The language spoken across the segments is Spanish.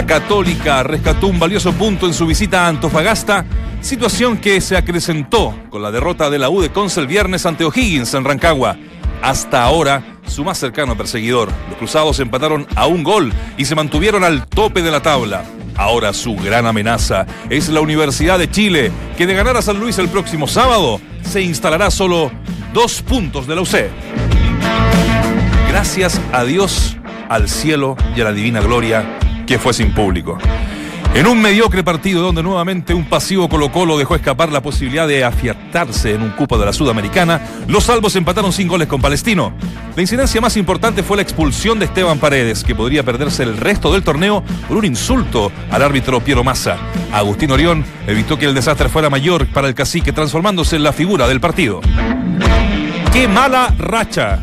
La Católica rescató un valioso punto en su visita a Antofagasta, situación que se acrecentó con la derrota de la U de Conce el viernes ante O'Higgins en Rancagua. Hasta ahora, su más cercano perseguidor. Los cruzados empataron a un gol y se mantuvieron al tope de la tabla. Ahora su gran amenaza es la Universidad de Chile, que de ganar a San Luis el próximo sábado se instalará solo dos puntos de la UC. Gracias a Dios, al cielo y a la divina gloria que fue sin público. En un mediocre partido donde nuevamente un pasivo Colo Colo dejó escapar la posibilidad de afiatarse en un cupo de la Sudamericana, los salvos empataron sin goles con Palestino. La incidencia más importante fue la expulsión de Esteban Paredes, que podría perderse el resto del torneo por un insulto al árbitro Piero Massa. Agustín Orión evitó que el desastre fuera mayor para el cacique, transformándose en la figura del partido. ¡Qué mala racha!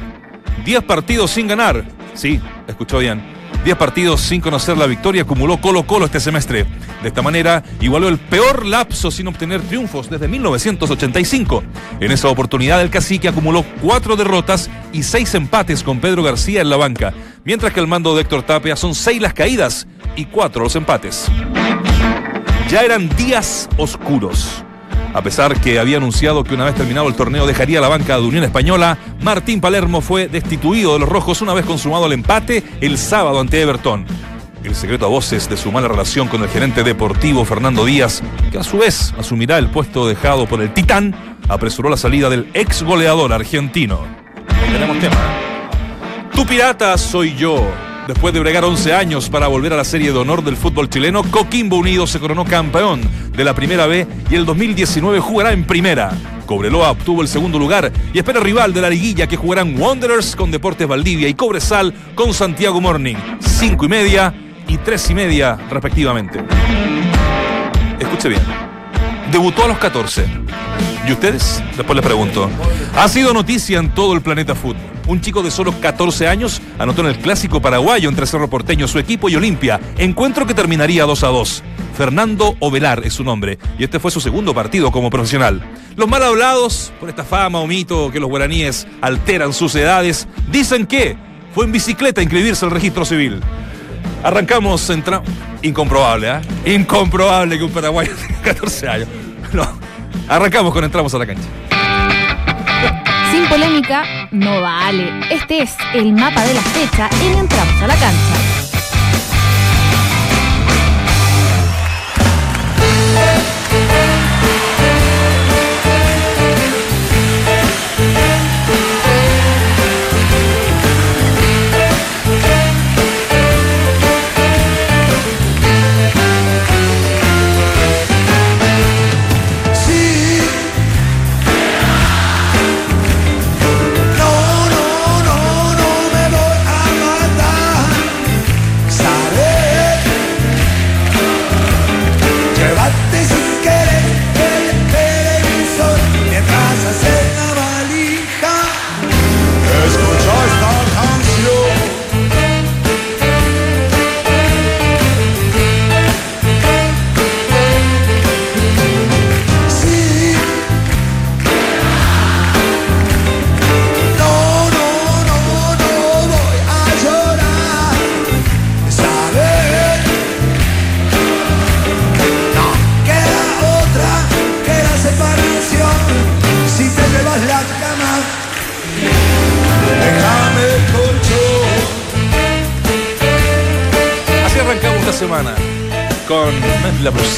Diez partidos sin ganar. Sí, escuchó bien 10 partidos sin conocer la victoria acumuló Colo Colo este semestre. De esta manera, igualó el peor lapso sin obtener triunfos desde 1985. En esa oportunidad, el cacique acumuló cuatro derrotas y seis empates con Pedro García en la banca, mientras que el mando de Héctor Tapia son seis las caídas y cuatro los empates. Ya eran días oscuros. A pesar que había anunciado que una vez terminado el torneo dejaría la banca de Unión Española, Martín Palermo fue destituido de los rojos una vez consumado el empate el sábado ante Everton. El secreto a voces de su mala relación con el gerente deportivo Fernando Díaz, que a su vez asumirá el puesto dejado por el Titán, apresuró la salida del ex goleador argentino. Tenemos tema. Tu pirata soy yo. Después de bregar 11 años para volver a la serie de honor del fútbol chileno, Coquimbo Unido se coronó campeón de la Primera B y el 2019 jugará en Primera. Cobreloa obtuvo el segundo lugar y espera rival de la liguilla que jugarán Wanderers con Deportes Valdivia y Cobresal con Santiago Morning. Cinco y media y tres y media respectivamente. Escuche bien. Debutó a los 14. ¿Y ustedes? Después les pregunto. Ha sido noticia en todo el planeta fútbol. Un chico de solo 14 años anotó en el clásico paraguayo entre Cerro Porteño, su equipo y Olimpia. Encuentro que terminaría 2 a 2. Fernando Ovelar es su nombre, y este fue su segundo partido como profesional. Los mal hablados, por esta fama o mito que los guaraníes alteran sus edades, dicen que fue en bicicleta a inscribirse al registro civil. Arrancamos, entra... Incomprobable, ¿eh? Incomprobable que un paraguayo tenga 14 años. No. Arrancamos con entramos a la cancha. Sin polémica, no vale. Este es el mapa de la fecha en Entramos a la cancha.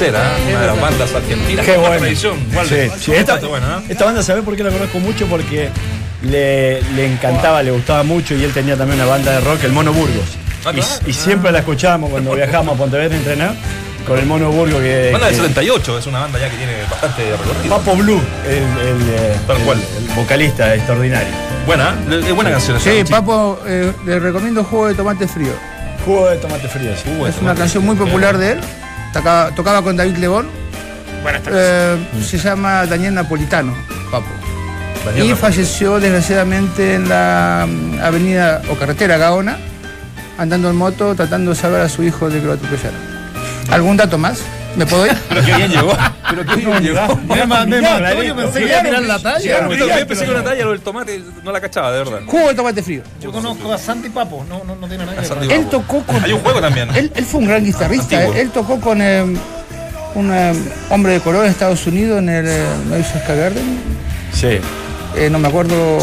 Una de las bandas argentinas. Qué bueno. esta, banda, ¿sabes por qué la conozco mucho? Porque le, encantaba, le gustaba mucho y él tenía también una banda de rock, el Mono Burgos. Ah, y, siempre la escuchábamos cuando viajábamos a Pontevedra a entrenar con el Mono Burgos. Que, banda del 78, es una banda ya que tiene bastante recorrido. Papo Blue, el, eh, el, vocalista extraordinario. Buena, es buena canción. Sí, Papo, eh, le recomiendo Juego de Tomate Frío. Juego de Tomate Frío, sí. es una canción muy popular de él tocaba, con David Lebón. Eh, se llama Daniel Napolitano, papo. y falleció desgraciadamente en la mm, avenida o carretera Gaona, andando en moto, tratando de saber a su hijo de que lo atropellaron. ¿Algún dato más? ¿Me puedo ir? Pero qué bien llegó. Pero qué bien llegó. Me mandé yo pensé que iba a tirar la talla. Yo también pensé que una talla, lo del tomate, no la cachaba, de verdad. Jugo de tomate frío. Yo conozco a Santi Papo, no, no, no tiene nada que Santi ver. Él tocó con. Hay un juego también. Él, él fue un gran guitarrista. Eh. Él tocó con eh, un eh, hombre de color en Estados Unidos en el eh, Madison Square Garden. Sí. Eh, no me acuerdo.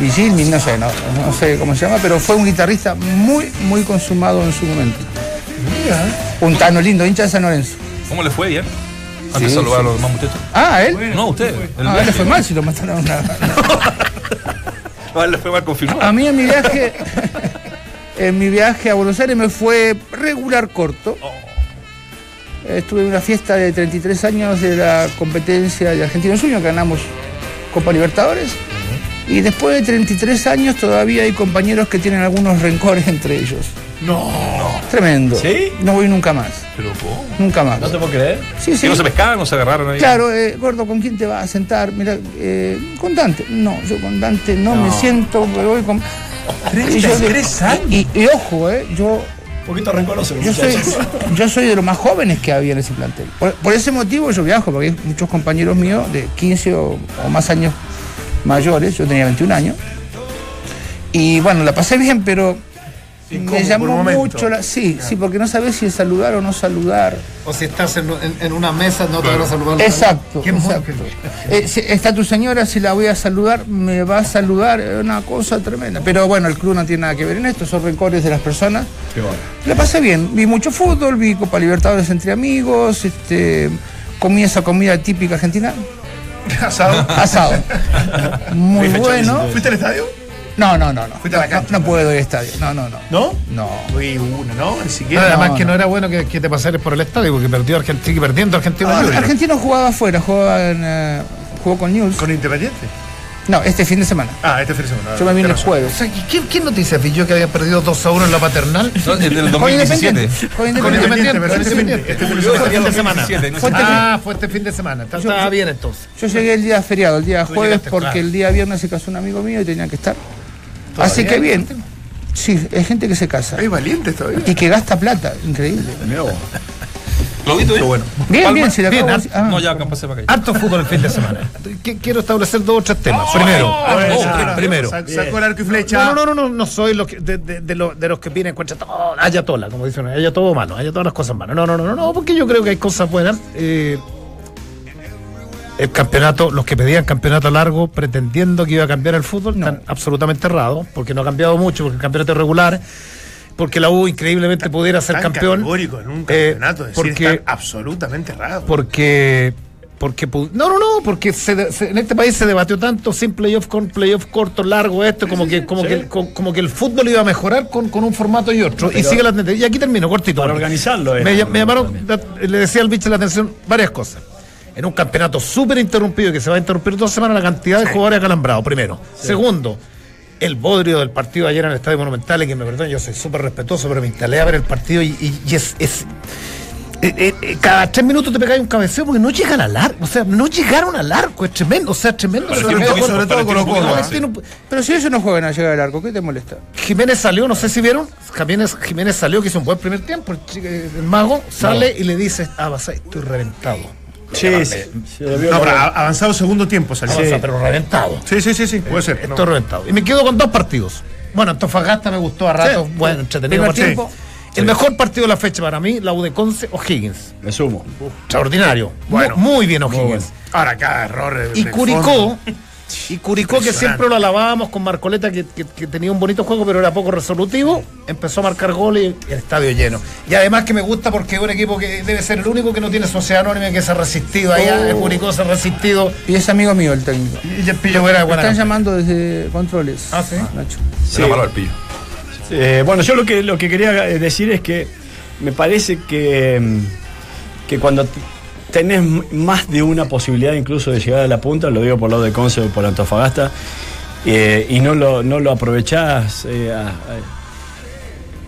Vigilmi, no sé, no, no sé cómo se llama, pero fue un guitarrista muy, muy consumado en su momento. Un tano lindo, hincha de San Lorenzo. ¿Cómo le fue bien? Antes Sí, saludar a los demás muchachos. Ah, él. No, usted. El Ah, a él le fue mal si lo mataron a una. No, a él le fue mal confirmado. A mí en mi viaje, en mi viaje a Buenos Aires me fue regular corto. Estuve en una fiesta de 33 años de la competencia de Argentino Sueño, ganamos Copa Libertadores. Y después de 33 años todavía hay compañeros que tienen algunos rencores entre ellos. No. Tremendo. ¿Sí? No voy nunca más. Pero ¿cómo? Nunca más. ¿No te puedo creer? Sí, sí. ¿Que no se pescaban o se agarraron ahí? Claro, eh, gordo, ¿con quién te vas a sentar? Mira, eh, con Dante. No, yo con Dante no, me siento, me voy con. Y yo de- 33 años. Y, y ojo, eh, yo, Un poquito rencoroso. yo, soy, yo soy de los más jóvenes que había en ese plantel. Por, por ese motivo yo viajo, porque hay muchos compañeros míos de 15 o, o más años mayores, yo tenía 21 años. Y bueno, la pasé bien, pero me llamó mucho la. Sí, sí, porque no sabes si saludar o no saludar. O si estás en, en- en una mesa, no te van a saludar. Exacto, Qué exacto. Eh, si está tu señora, si la voy a saludar, me va a saludar, es una cosa tremenda. Pero bueno, el club no tiene nada que ver en esto, son rencores de las personas. La pasé bien, vi mucho fútbol, vi Copa Libertadores entre amigos, este, comí esa comida típica argentina, Asado. asado. Muy bueno. ¿Fuiste al estadio? No, no, no, no. Fuiste a la No, cancha. no puedo ir al estadio. No, no, no. ¿No? No. Fui uno, ¿no? Ni siquiera. Además no, que no, no. era bueno que, que te pasaras por el estadio porque perdió Argentina, perdiendo Argentina Ah. Argentino jugaba afuera, jugaba en, eh, jugó con News. ¿Con Independiente? No, este fin de semana. Ah, este fin de semana. Yo me vine el. O jueves. sea, ¿y ¿qué, qué noticias vi yo que había perdido 2 a 1 en la paternal? No, el del Con 2017. Independiente. Con Independiente. Con este Independiente. este fin de Fue semana. fin de semana. 2017, no sé. Fue este Ah, fue este fin de semana. Está- Estaba bien entonces. Yo llegué el día feriado, el día jueves, llegaste, porque claro. el día viernes se casó un amigo mío y tenía que estar. Así que bien. Sí, hay gente que se casa. Hay valientes todavía. Y que gasta plata, increíble. Claudito, ¿eh? bueno. Bien, Palma. bien, si la Bien, acabo ah, ah. No, ya, pasé para acá. Harto fútbol el fin de semana. Qu- Quiero establecer dos o tres temas. Primero, oh, pri- primero. Sa- Sacó el arco y flecha. No, no, no, no, no soy que- de, de- de lo- de los que vienen contra todo, haya tola, como dicen, haya todo malo, haya todas las cosas malas. No, no, no, no, no, porque yo creo que hay cosas buenas. Eh, el campeonato, los que pedían campeonato largo pretendiendo que iba a cambiar el fútbol, están absolutamente errados, porque no ha cambiado mucho, porque el campeonato es regular, porque la U increíblemente pudiera ser Tan campeón. categórico en un eh, decir, porque absolutamente errado. porque porque no no no porque se en este país se debatió tanto sin playoff con playoff corto largo esto como que como que como, como que el fútbol iba a mejorar con, con un formato y otro y sigue la tendencia y aquí termino cortito Para organizarlo me, me llamaron la- le decía al bicho la atención varias cosas en un campeonato súper interrumpido que se va a interrumpir dos semanas la cantidad de jugadores acalambrados primero segundo el bodrio del partido de ayer en el Estadio Monumental, y que me perdonen, yo soy súper respetuoso, pero me instalé a ver el partido y, y- y es, es- eh, eh, eh, cada tres minutos te pegáis un cabeceo porque no llegan al arco, o sea, no llegaron al arco, es tremendo, o sea, tremendo. Pero Sobre tiene un todo- poquito- sobre todo pero si ellos no juegan a llegar al arco, ¿qué te molesta? Jiménez salió, no sé si vieron, Jiménez, Jiménez salió, que hizo un buen primer tiempo, el mago sale y le dice, ah, vas a- estoy reventado. Sí, sí. No, pero avanzado segundo tiempo salió. Avanza, pero reventado. Sí, sí, sí, sí, puede ser. Estoy reventado. Y me quedo con dos partidos. Bueno, Antofagasta me gustó a rato, Sí. bueno, entretenido partido. tiempo. El mejor partido de la fecha para mí, la U de Conce o Higgins. Me sumo. Extraordinario. Bueno. muy, muy bien O'Higgins. Ahora cada error. Y Curicó, fondo. Y Curicó que siempre lo alabábamos con Marcoleta, que, que- que tenía un bonito juego, pero era poco resolutivo, empezó a marcar goles y el estadio lleno. Y además que me gusta porque es un equipo que debe ser el único que no tiene sociedad anónima que se ha resistido allá, el Curicó se ha resistido. Y es amigo mío el técnico. Y el pillo era Me buena. están llamando desde controles. Ah, ¿sí? Nacho. Malo el pillo. Eh, bueno, yo lo que, lo que quería eh, decir es que me parece que, mm, que cuando tenés más de una posibilidad incluso de llegar a la punta, lo digo por lado de Conce o por Antofagasta, eh, y no lo, no lo aprovechás, eh,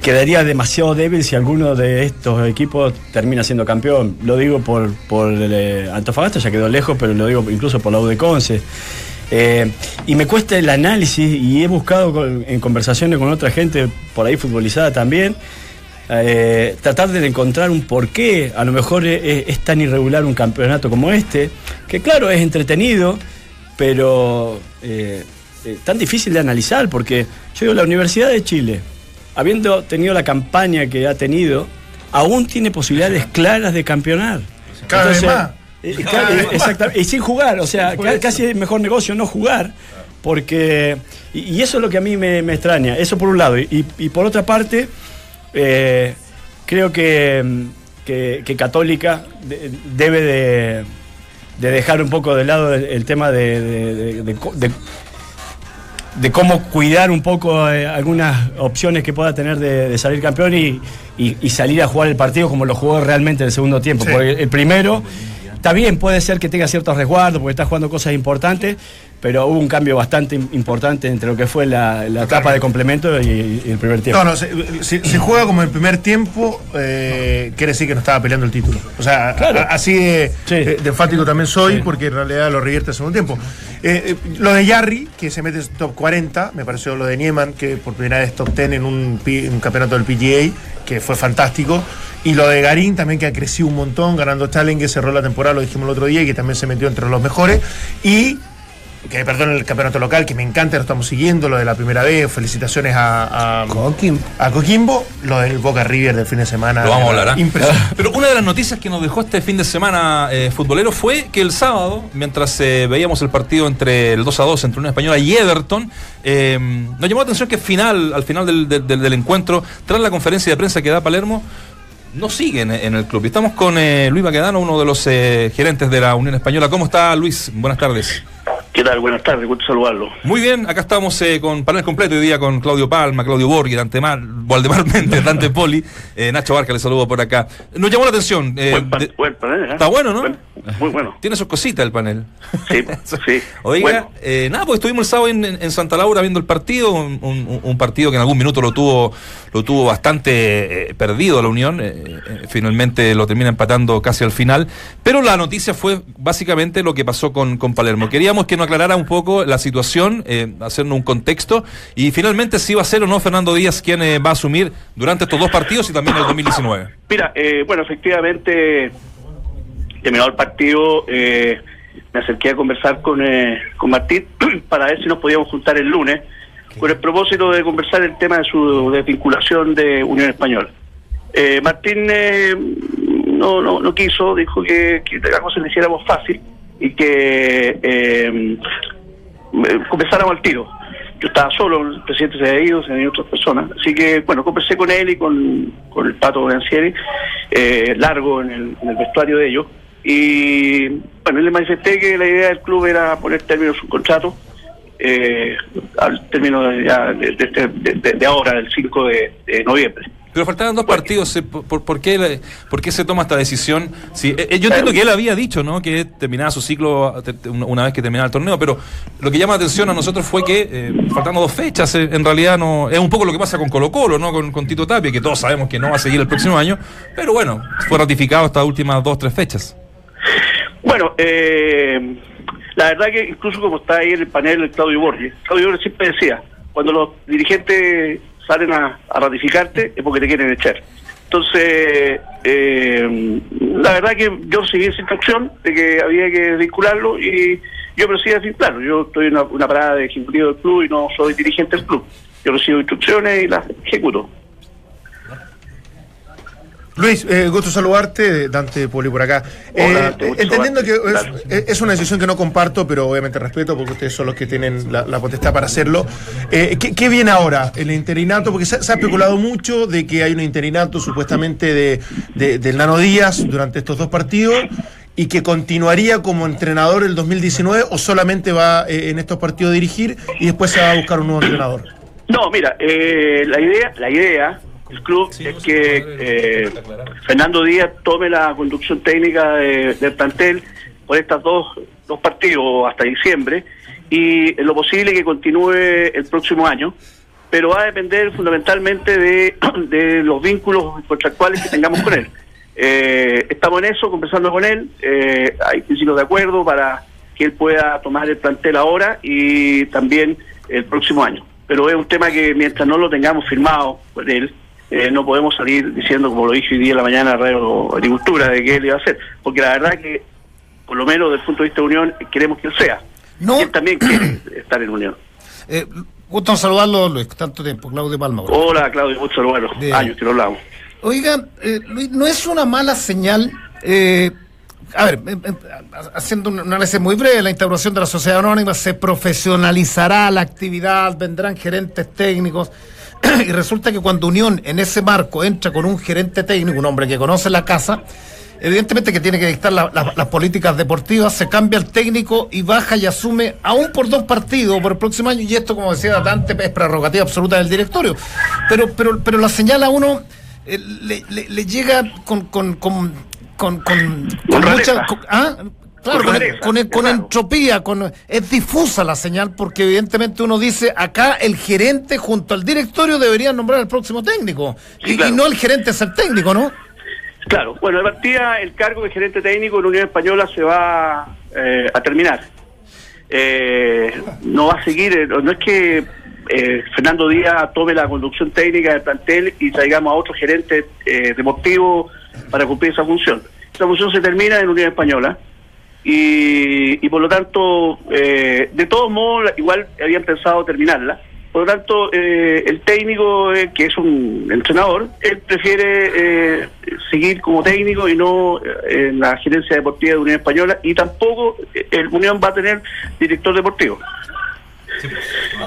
quedaría demasiado débil si alguno de estos equipos termina siendo campeón. Lo digo por, por eh, Antofagasta, ya quedó lejos, pero lo digo incluso por la U de Conce. Eh, y me cuesta el análisis y he buscado en conversaciones con otra gente por ahí futbolizada también eh, tratar de encontrar un porqué. A lo mejor es, es tan irregular un campeonato como este, que claro, es entretenido, pero eh, eh, tan difícil de analizar, porque yo digo, la Universidad de Chile, habiendo tenido la campaña que ha tenido, aún tiene posibilidades claras de campeonar. Cada vez más. claro, eh, exactamente, y sin jugar, o sea, ca- casi es mejor negocio no jugar, porque. Y, y eso es lo que a mí me, me extraña, eso por un lado. Y, y por otra parte, eh, creo que, que, que Católica de- debe de, de dejar un poco de lado el, el tema de, de- cómo cuidar un poco eh, algunas opciones que pueda tener de, de salir campeón y, y- y salir a jugar el partido como lo jugó realmente en el segundo tiempo. Sí. Porque el primero, está bien, puede ser que tenga ciertos resguardos porque está jugando cosas importantes, pero hubo un cambio bastante im- importante entre lo que fue la, la etapa de complemento y, y el primer tiempo. No, no, se, se- se juega como el primer tiempo, eh, quiere decir que no estaba peleando el título. O sea, Claro. a- así de, Sí. de- de enfático también soy, Sí. porque en realidad lo revierte el segundo tiempo. Eh, eh, lo de Yarri, que se mete en top 40, me pareció lo de Nieman, que por primera vez top 10 en un, un campeonato del PGA, que fue fantástico. Y lo de Garín también, que ha crecido un montón, ganando Challenger, cerró la temporada, lo dijimos el otro día, y que también se metió entre los mejores. Y que perdón el campeonato local, que me encanta, lo estamos siguiendo, lo de la primera vez, felicitaciones a, a, Coquimbo. a Coquimbo, lo del Boca River del fin de semana. Lo vamos a hablar, ¿ah? Impresionante. Pero una de las noticias que nos dejó este fin de semana eh, futbolero fue que el sábado, mientras eh, veíamos el partido entre el 2 a 2 entre Unión Española y Everton, eh, nos llamó la atención que al final, al final del, del- del- del encuentro, tras la conferencia de prensa que da Palermo, no siguen en el club. Estamos con eh, Luis Baquedano, uno de los eh, gerentes de la Unión Española. ¿Cómo está Luis? Buenas tardes. ¿Qué tal? Buenas tardes, gusto saludarlo. Muy bien, acá estamos eh, con panel completo hoy día con Claudio Palma, Claudio Borghi, Dante Mar, Waldemar Méndez, Dante Poli, eh, Nacho Barca, le saludo por acá. Nos llamó la atención. eh, buen, pa- de- buen panel. Está bueno, ¿no? Buen- muy bueno. Tiene sus cositas el panel. Sí, sí. Oiga, Bueno. nada, pues estuvimos el sábado en, Santa Laura viendo el partido, un, un- un partido que en algún minuto lo tuvo, lo tuvo bastante perdido la Unión, finalmente lo termina empatando casi al final, pero la noticia fue básicamente lo que pasó con, con Palermo. Queríamos que nos aclarara un poco la situación, eh, hacernos un contexto, y finalmente si va a ser o no Fernando Díaz quien eh, va a asumir durante estos dos partidos y también el 2019. Mira, eh, bueno, efectivamente, terminado el partido, eh, me acerqué a conversar con, eh, con Martín para ver si nos podíamos juntar el lunes, con el propósito de conversar el tema de su desvinculación de Unión Española. Eh, Martín eh, no, no, no quiso, dijo que, que la cosa le hiciéramos fácil y que eh, eh, conversáramos al tiro. Yo estaba solo, el presidente se había ido, se habían ido otras personas. Así que, bueno, conversé con él y con, con el Pato Gancieri, eh, largo en el, vestuario de ellos. Y, bueno, le manifesté que la idea del club era poner término a su contrato, eh, al término de, de, ahora, del 5 de, de noviembre. Pero faltaban dos partidos, eh, ¿por, qué, por qué se toma esta decisión? Sí, eh, eh, yo entiendo que él había dicho ¿no? que terminaba su ciclo una vez que terminaba el torneo, pero lo que llama la atención a nosotros fue que, eh, faltando dos fechas, eh, en realidad no es un poco lo que pasa con Colo Colo, ¿no? con, con Tito Tapia, que todos sabemos que no va a seguir el próximo año, pero bueno, fue ratificado estas últimas dos, tres fechas. Bueno, eh, la verdad que incluso como está ahí en el panel el Claudio Borges, Claudio Borges siempre decía, cuando los dirigentes salen a, a ratificarte es porque te quieren echar. Entonces, eh, la verdad que yo seguí esa instrucción de que había que vincularlo y yo procedo a vincularlo. Yo estoy en una, una parada de ejecutivo del club y no soy dirigente del club. Yo recibo instrucciones y las ejecuto. Luis, eh, gusto saludarte, Dante Poli por acá. Hola, Eh, Dante, gusto entendiendo que saludarte. es, una decisión que no comparto, pero obviamente respeto porque ustedes son los que tienen la, la potestad para hacerlo. Eh, ¿qué, qué viene ahora? ¿El interinato? Porque se, se ha especulado mucho de que hay un interinato supuestamente de, de- del Nano Díaz durante estos dos partidos y que continuaría como entrenador el 2019 o solamente va eh, en estos partidos a dirigir y después se va a buscar un nuevo entrenador. No, mira, eh, la idea, la idea del club es que eh, Fernando Díaz tome la conducción técnica de- del plantel por estas dos, dos partidos hasta diciembre y en lo posible que continúe el próximo año, pero va a depender fundamentalmente de, de los vínculos contractuales que tengamos con él. Eh, estamos en eso, conversando con él, eh, hay principios de acuerdo para que él pueda tomar el plantel ahora y también el próximo año. Pero es un tema que mientras no lo tengamos firmado con él, eh, no podemos salir diciendo, como lo dije hoy día en la mañana, Radio Agricultura, de que él iba a hacer, porque la verdad que, por lo menos desde el punto de vista de Unión, queremos que él sea. No. Y él también quiere estar en Unión. Eh, gusto en saludarlo, Luis, tanto tiempo, Claudio Palma. Hola, Claudio, mucho bueno, Bien. años que no hablamos. Oigan, eh, Luis, no es una mala señal. eh, a ver, eh, eh, haciendo un análisis muy breve, la instauración de la sociedad anónima se profesionalizará la actividad, vendrán gerentes técnicos. Y resulta que cuando Unión en ese marco entra con un gerente técnico, un hombre que conoce la casa, evidentemente que tiene que dictar la- la- las políticas deportivas, se cambia el técnico y baja y asume aún por dos partidos por el próximo año, y esto, como decía Dante, es prerrogativa absoluta del directorio. Pero, pero, pero la señal a uno eh, le, le- le llega con, con, con, con, con, con rareza. mucha... con- ¿ah? Claro, Con con, entropía, con, es difusa la señal porque evidentemente uno dice acá el gerente junto al directorio deberían nombrar al próximo técnico Sí, y, claro. y no el gerente ser técnico, ¿no? Claro, bueno, de partida el cargo de gerente técnico en la Unión Española se va eh, a terminar. Eh, no va a seguir, eh, no es que eh, Fernando Díaz tome la conducción técnica del plantel y traigamos a otro gerente eh, deportivo para cumplir esa función. Esa función se termina en la Unión Española y, y por lo tanto, eh, de todos modos, la- igual habían pensado terminarla. Por lo tanto, eh, el técnico, eh, que es un entrenador, él prefiere eh, seguir como técnico y no eh, en la gerencia deportiva de Unión Española y tampoco eh, el Unión va a tener director deportivo.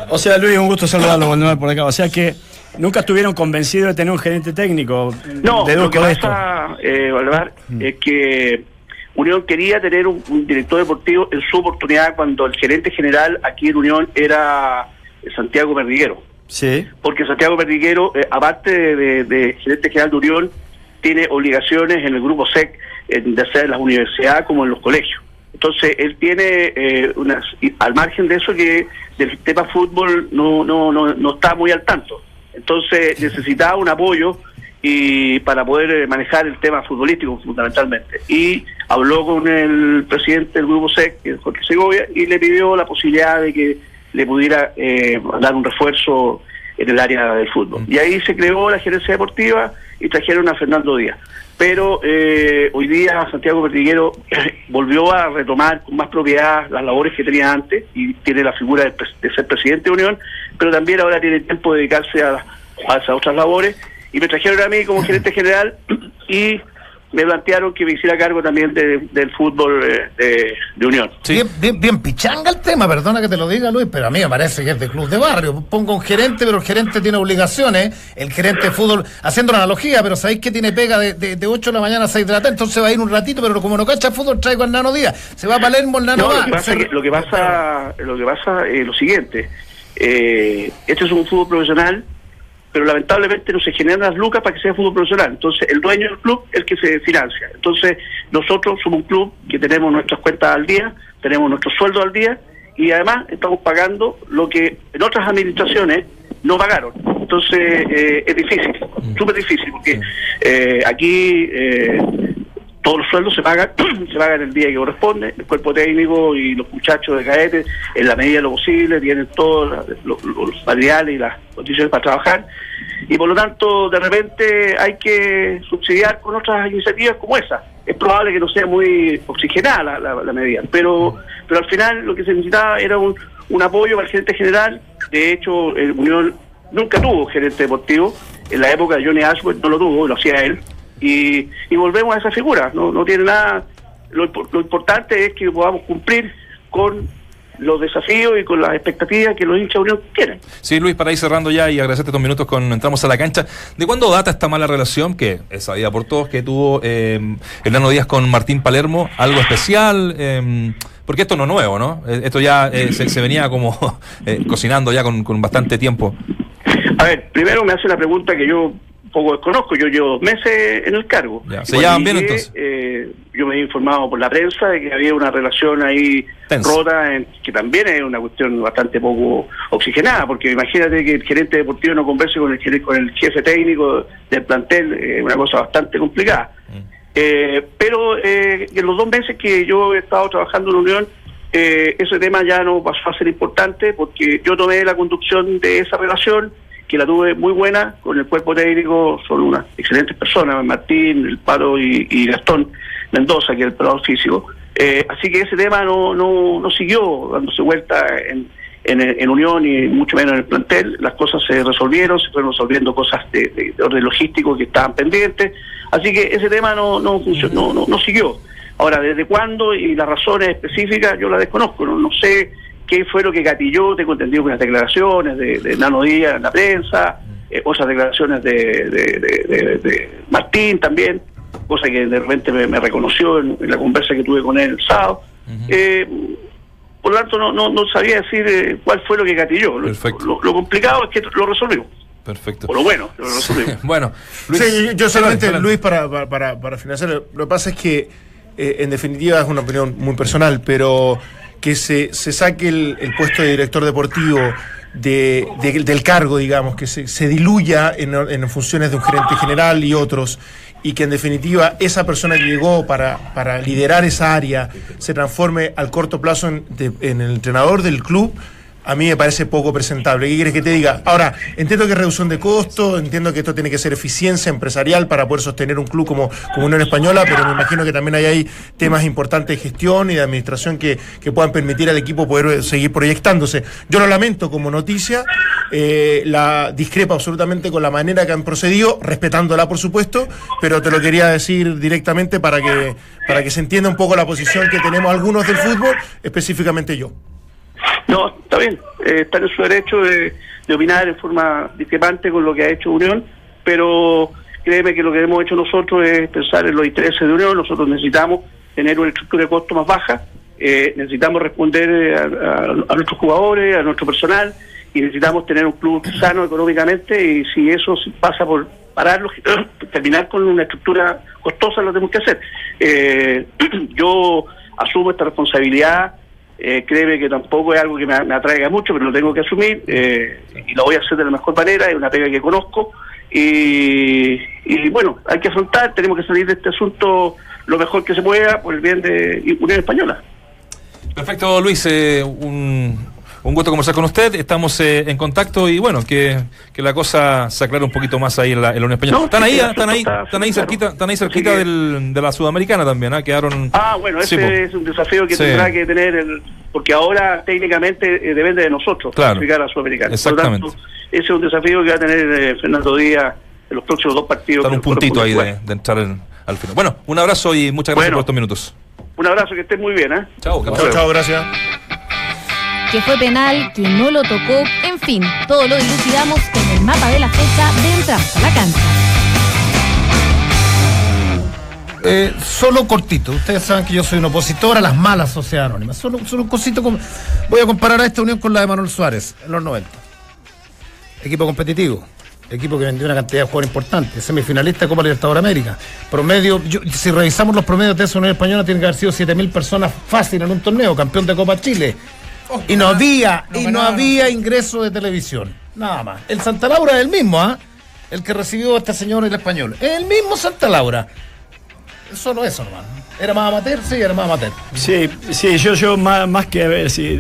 O sea, Luis, un gusto saludarlo Manuel, por acá. O sea que nunca estuvieron convencidos de tener un gerente técnico. No, lo que de esto. pasa, eh, Valdemar, es que Unión quería tener un, un director deportivo en su oportunidad cuando el gerente general aquí en Unión era Santiago Perdiguero. Sí. Porque Santiago Perdiguero, eh, aparte de, de- de gerente general de Unión, tiene obligaciones en el grupo SEC, en, ya sea en las universidades como en los colegios. Entonces, él tiene eh, unas, y al margen de eso que del tema fútbol no, no, no, no está muy al tanto. Entonces, necesitaba un apoyo y para poder eh, manejar el tema futbolístico fundamentalmente. Y habló con el presidente del grupo SEC, Jorge Segovia, y le pidió la posibilidad de que le pudiera eh, dar un refuerzo en el área del fútbol. Y ahí se creó la gerencia deportiva y trajeron a Fernando Díaz. Pero eh, hoy día Santiago Perdiguero volvió a retomar con más propiedad las labores que tenía antes y tiene la figura de ser presidente de Unión, pero también ahora tiene tiempo de dedicarse a, a esas otras labores. Y me trajeron a mí como gerente general y me plantearon que me hiciera cargo también de- del fútbol eh, de, de Unión. Bien, bien, bien pichanga el tema, perdona que te lo diga Luis, pero a mí me parece que es de club de barrio. Pongo un gerente, pero el gerente tiene obligaciones. El gerente de fútbol, haciendo una analogía, pero sabéis que tiene pega de, de, de 8 de la mañana a 6 de la tarde, entonces va a ir un ratito, pero como no cacha fútbol, traigo al Nano Díaz. Se va a Palermo, el Nano No, va. lo que pasa, que- lo que pasa, lo que pasa es lo siguiente. Eh, este es un fútbol profesional, pero lamentablemente no se generan las lucas para que sea fútbol profesional. Entonces, el dueño del club es el que se financia. Entonces, nosotros somos un club que tenemos nuestras cuentas al día, tenemos nuestro sueldo al día y además estamos pagando lo que en otras administraciones no pagaron. Entonces, eh, es difícil, súper difícil, porque eh, aquí eh, todos los sueldos se pagan, se pagan el día que corresponde, el cuerpo técnico y los muchachos de cadete, en la medida de lo posible, tienen todos los materiales y las condiciones para trabajar, y por lo tanto, de repente hay que subsidiar con otras iniciativas como esa. Es probable que no sea muy oxigenada la, la- medida, pero, pero al final lo que se necesitaba era un, un apoyo para el gerente general. De hecho, el Unión nunca tuvo gerente deportivo. En la época de Johnny Ashworth no lo tuvo, lo hacía él. Y, y volvemos a esa figura. No, no tiene nada. Lo, lo importante es que podamos cumplir con los desafíos y con las expectativas que los hinchas de Unión quieren. Sí, Luis, para ir cerrando ya y agradecerte estos minutos con entramos a la cancha. ¿De cuándo data esta mala relación que es sabida por todos que tuvo eh, Hernando Díaz con Martín Palermo? ¿Algo especial? Eh, porque esto no es nuevo, ¿no? Eh, Esto ya eh, se, se venía como eh, cocinando ya con, con bastante tiempo. A ver, primero me hace una pregunta que yo poco desconozco. Yo llevo dos meses en el cargo. Ya, ¿se llevan bien, entonces? eh, yo me he informado por la prensa de que había una relación ahí rota, en- que también es una cuestión bastante poco oxigenada, porque imagínate que el gerente deportivo no converse con el, con el jefe técnico del plantel, es una cosa bastante complicada. Eh, pero eh, en los dos meses que yo he estado trabajando en la Unión, eh, ese tema ya no pasó a ser importante porque yo tomé la conducción de esa relación que la tuve muy buena con el cuerpo técnico, son unas excelentes personas, Martín, el Paro y, Gastón Mendoza, que es el probador físico. Eh, así que ese tema no, no, no siguió dándose vuelta en, en, Unión y mucho menos en el plantel. Las cosas se resolvieron, se fueron resolviendo cosas de, orden logístico que estaban pendientes. Así que ese tema no, no, funcionó, no, no, siguió. Ahora, ¿desde cuándo y las razones específicas yo las desconozco? No, no sé qué fue lo que gatilló, tengo entendido que las declaraciones de, Nano Díaz en la prensa, eh, otras declaraciones de, de, Martín también, cosa que de repente me, reconoció en, la conversa que tuve con él el sábado. eh, por lo tanto, no, no, no sabía decir eh, cuál fue lo que gatilló. Lo, lo, complicado es que lo resolvimos. Perfecto. Por lo bueno, lo resolvimos. bueno, sí, yo solamente, Luis, para, para, para, finalizar, lo que pasa es que, eh, en definitiva, es una opinión muy personal, pero que se, se saque el, puesto de director deportivo de, del cargo, digamos, que se, se diluya en, en, funciones de un gerente general y otros, y que en definitiva esa persona que llegó para, para liderar esa área se transforme al corto plazo en, en el entrenador del club a mí me parece poco presentable. ¿Qué quieres que te diga? Ahora, entiendo que es reducción de costo, entiendo que esto tiene que ser eficiencia empresarial para poder sostener un club como, como Unión Española, pero me imagino que también hay, hay temas importantes de gestión y de administración que, puedan permitir al equipo poder seguir proyectándose. Yo lo lamento como noticia, eh, la discrepa absolutamente con la manera que han procedido, respetándola por supuesto, pero te lo quería decir directamente para que, para que se entienda un poco la posición que tenemos algunos del fútbol, específicamente yo. No, está bien, eh, está en su derecho de, opinar en forma discrepante con lo que ha hecho Unión, pero créeme que lo que hemos hecho nosotros es pensar en los intereses de Unión, nosotros necesitamos tener una estructura de costo más baja, eh, necesitamos responder eh, a, nuestros jugadores, a nuestro personal, y necesitamos tener un club sano económicamente, y si eso pasa por pararlo, terminar con una estructura costosa, lo tenemos que hacer. yo asumo esta responsabilidad eh, créeme que tampoco es algo que me, atraiga mucho, pero lo tengo que asumir eh, y lo voy a hacer de la mejor manera, es una pega que conozco y, bueno, hay que afrontar, tenemos que salir de este asunto lo mejor que se pueda por el bien de Unión Española. Perfecto, Luis, eh, un, un gusto conversar con usted. Estamos eh, en contacto y bueno, que, la cosa se aclare un poquito más ahí en la, en la Unión Española. están, ahí, están ahí, están ahí cerquita, están ahí cerquita del, de la Sudamericana también, ¿ah? Quedaron. Ah, bueno, ese es un desafío que tendrá que tener, el, porque ahora técnicamente eh, depende de nosotros claro, a la Sudamericana. Exactamente. Por lo tanto, ese es un desafío que va a tener eh, Fernando Díaz en los próximos dos partidos. Están un puntito ahí de, entrar al final. Bueno, un abrazo y muchas gracias por estos minutos. Un abrazo, que estés muy bien. ¿eh? Chao, chao, chao, gracias que fue penal, que no lo tocó, en fin, todo lo dilucidamos en el mapa de la fecha de entrada a la cancha. Eh, solo cortito, ustedes saben que yo soy un opositor a las malas sociedades anónimas. Solo, solo un cosito, voy a comparar a esta unión con la de Manuel Suárez en los 90. Equipo competitivo, equipo que vendió una cantidad de jugadores importantes, semifinalista de Copa Libertadores América. Promedio, si revisamos los promedios de esa Unión Española, tiene que haber sido 7.000 personas fácil en un torneo, campeón de Copa Chile, y no había, y no había ingreso de televisión. Nada más. El Santa Laura es el mismo, ¿ah? El que recibió a este señor el español. Es el mismo Santa Laura. Solo eso, hermano. Era más amateur, sí, era más amateur. Sí, sí, yo, yo más, más que a ver si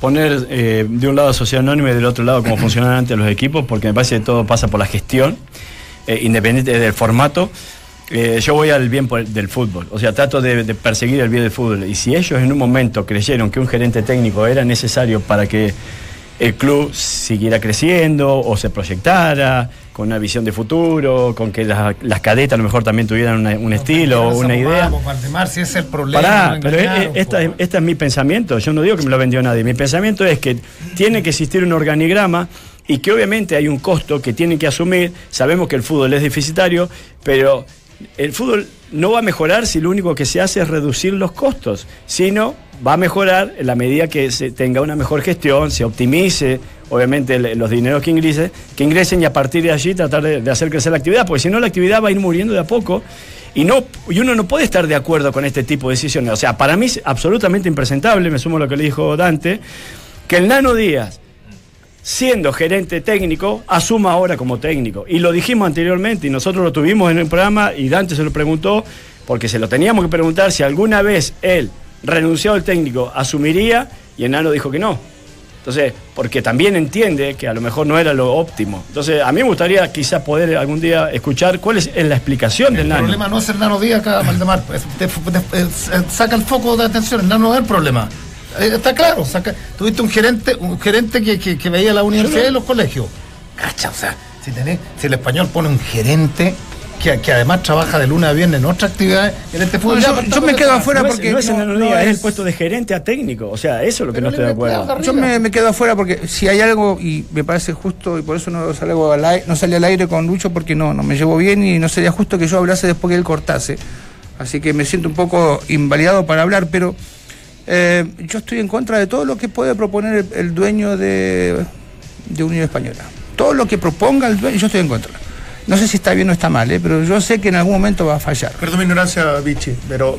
poner eh, de un lado Sociedad Anónima y del otro lado cómo funcionan antes los equipos, porque me parece que todo pasa por la gestión, eh, independiente del formato. Eh, yo voy al bien del fútbol, o sea, trato de, perseguir el bien del fútbol. Y si ellos en un momento creyeron que un gerente técnico era necesario para que el club siguiera creciendo o se proyectara con una visión de futuro, con que las cadetas a lo mejor también tuvieran un estilo o una idea. Valdemar, si es el problema. pero esta, es mi pensamiento, yo no digo que me lo vendió nadie, mi pensamiento es que tiene que existir un organigrama y que obviamente hay un costo que tienen que asumir, sabemos que el fútbol es deficitario, pero el fútbol no va a mejorar si lo único que se hace es reducir los costos, sino va a mejorar en la medida que se tenga una mejor gestión, se optimice, obviamente, los dineros que ingresen, que ingresen y a partir de allí tratar de, hacer crecer la actividad, porque si no la actividad va a ir muriendo de a poco y, no, y uno no puede estar de acuerdo con este tipo de decisiones. O sea, para mí es absolutamente impresentable, me sumo a lo que le dijo Dante, que el Nano Díaz siendo gerente técnico, asuma ahora como técnico. Y lo dijimos anteriormente y nosotros lo tuvimos en el programa y Dante se lo preguntó, porque se lo teníamos que preguntar si alguna vez él, renunciado al técnico, asumiría y Enano dijo que no. Entonces, porque también entiende que a lo mejor no era lo óptimo. Entonces, a mí me gustaría quizás poder algún día escuchar cuál es la explicación del El problema no es el nano Díaz acá, Valdemar. Te- te- saca el foco de atención. El nano es el problema. Eh, Está claro. Saca, tuviste un gerente, un gerente que, que- que veía la universidad y los colegios. Cacha, o sea, si, tenés, si el español pone un gerente que, que además trabaja de lunes a viernes en otras actividades, en este fútbol. No, yo- me quedo afuera no porque es el no- es el es- puesto de gerente a técnico. O sea, eso es lo que no estoy de acuerdo. Yo me, me quedo afuera porque si hay algo, y me parece justo, y por eso no salgo al aire, no salí al aire con Lucho porque no, no me llevo bien y no sería justo que yo hablase después que él cortase. Así que me siento un poco invalidado para hablar, pero eh, yo estoy en contra de todo lo que puede proponer el, el dueño de, de Unión Española. Todo lo que proponga el dueño, yo estoy en contra. No sé si está bien o está mal, ¿eh? pero yo sé que en algún momento va a fallar. Perdón mi ignorancia, Vichy, pero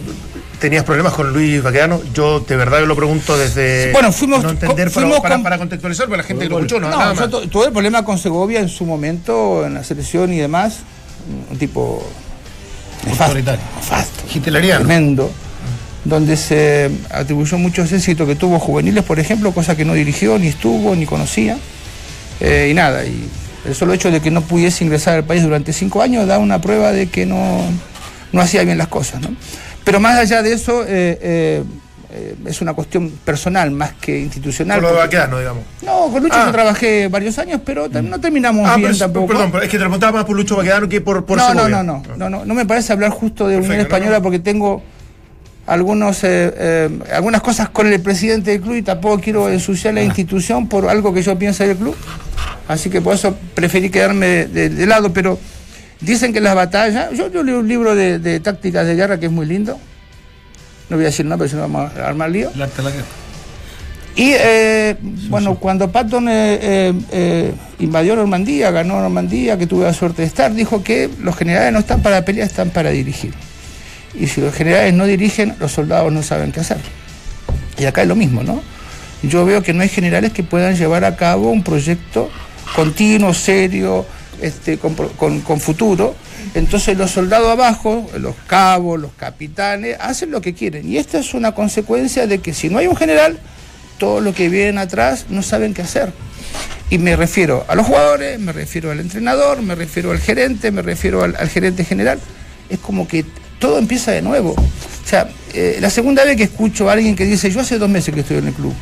¿tenías problemas con Luis Baquedano? Yo de verdad que lo pregunto desde Bueno, fuimos no entender, fuimos para, con- para contextualizar para la gente que lo escuchó, no, No, nada yo más. tuve el problema con Segovia en su momento, en la selección y demás. Un tipo nefasto, Autoritario. nefasto, Hitleriano. tremendo, donde se atribuyó muchos éxitos que tuvo juveniles, por ejemplo, cosa que no dirigió, ni estuvo, ni conocía. Eh, y nada, y el solo hecho de que no pudiese ingresar al país durante cinco años da una prueba de que no, no hacía bien las cosas. ¿no? Pero más allá de eso, eh, eh, es una cuestión personal más que institucional. Por lo de porque- Baquedano, digamos. no, con Lucho Ah. yo trabajé varios años, pero tam- no terminamos Ah, bien pero, tampoco. perdón, pero es que te preguntaba más por Lucho Baquedano que por, por no, no, no, no, no, no, no me parece hablar justo de Unión Española no, no. porque tengo algunos eh, eh, algunas cosas con el presidente del club y tampoco quiero ensuciar la Ah. institución por algo que yo pienso del club. Así que por eso preferí quedarme de, de- de lado, pero dicen que las batallas, yo, yo leo un libro de, de tácticas de guerra que es muy lindo. No voy a decir nada, pero si no vamos a armar lío. La. Y eh, bueno, cuando Patton invadió Normandía, ganó Normandía, que tuve la suerte de estar, dijo que los generales no están para pelear, están para dirigir. Y si los generales no dirigen, los soldados no saben qué hacer. Y acá es lo mismo, ¿no? Yo veo que no hay generales que puedan llevar a cabo un proyecto continuo, serio, este, con, con- futuro. Entonces los soldados abajo, los cabos, los capitanes, hacen lo que quieren. Y esta es una consecuencia de que si no hay un general, todos los que vienen atrás no saben qué hacer. Y me refiero a los jugadores, me refiero al entrenador, me refiero al gerente, me refiero al gerente general. Es como que todo empieza de nuevo. O sea, eh, la segunda vez que escucho a alguien que dice, yo hace dos meses que estoy en el club.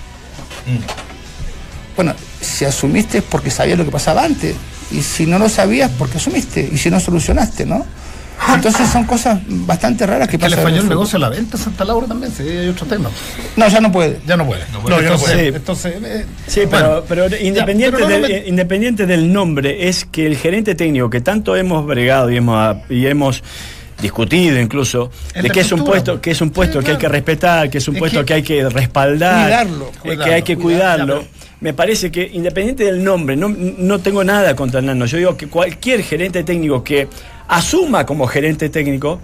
Bueno, si asumiste es porque sabías lo que pasaba antes. Y si no lo sabías, porque asumiste. Y si no solucionaste, ¿no? Entonces son cosas bastante raras que Que el pasan. el fútbol. negocia la venta en Santa Laura también, sí, hay otro tema. No, ya no puede. Ya no puede. No, ya no entonces, puede. entonces, eh, Sí, bueno, pero, pero independiente, pero no del, me- independiente del nombre, es que el gerente técnico que tanto hemos bregado y hemos, y hemos discutido incluso, de que es un puesto, pues. que es un puesto Sí, que hay que respetar, que es un Es puesto que- que, hay que respaldar, Cuidarlo, eh, que cuidarlo, hay que cuidar, cuidarlo. ya, Me parece que independiente del nombre, no, no tengo nada contra el Nano. Yo digo que cualquier gerente técnico que asuma como gerente técnico,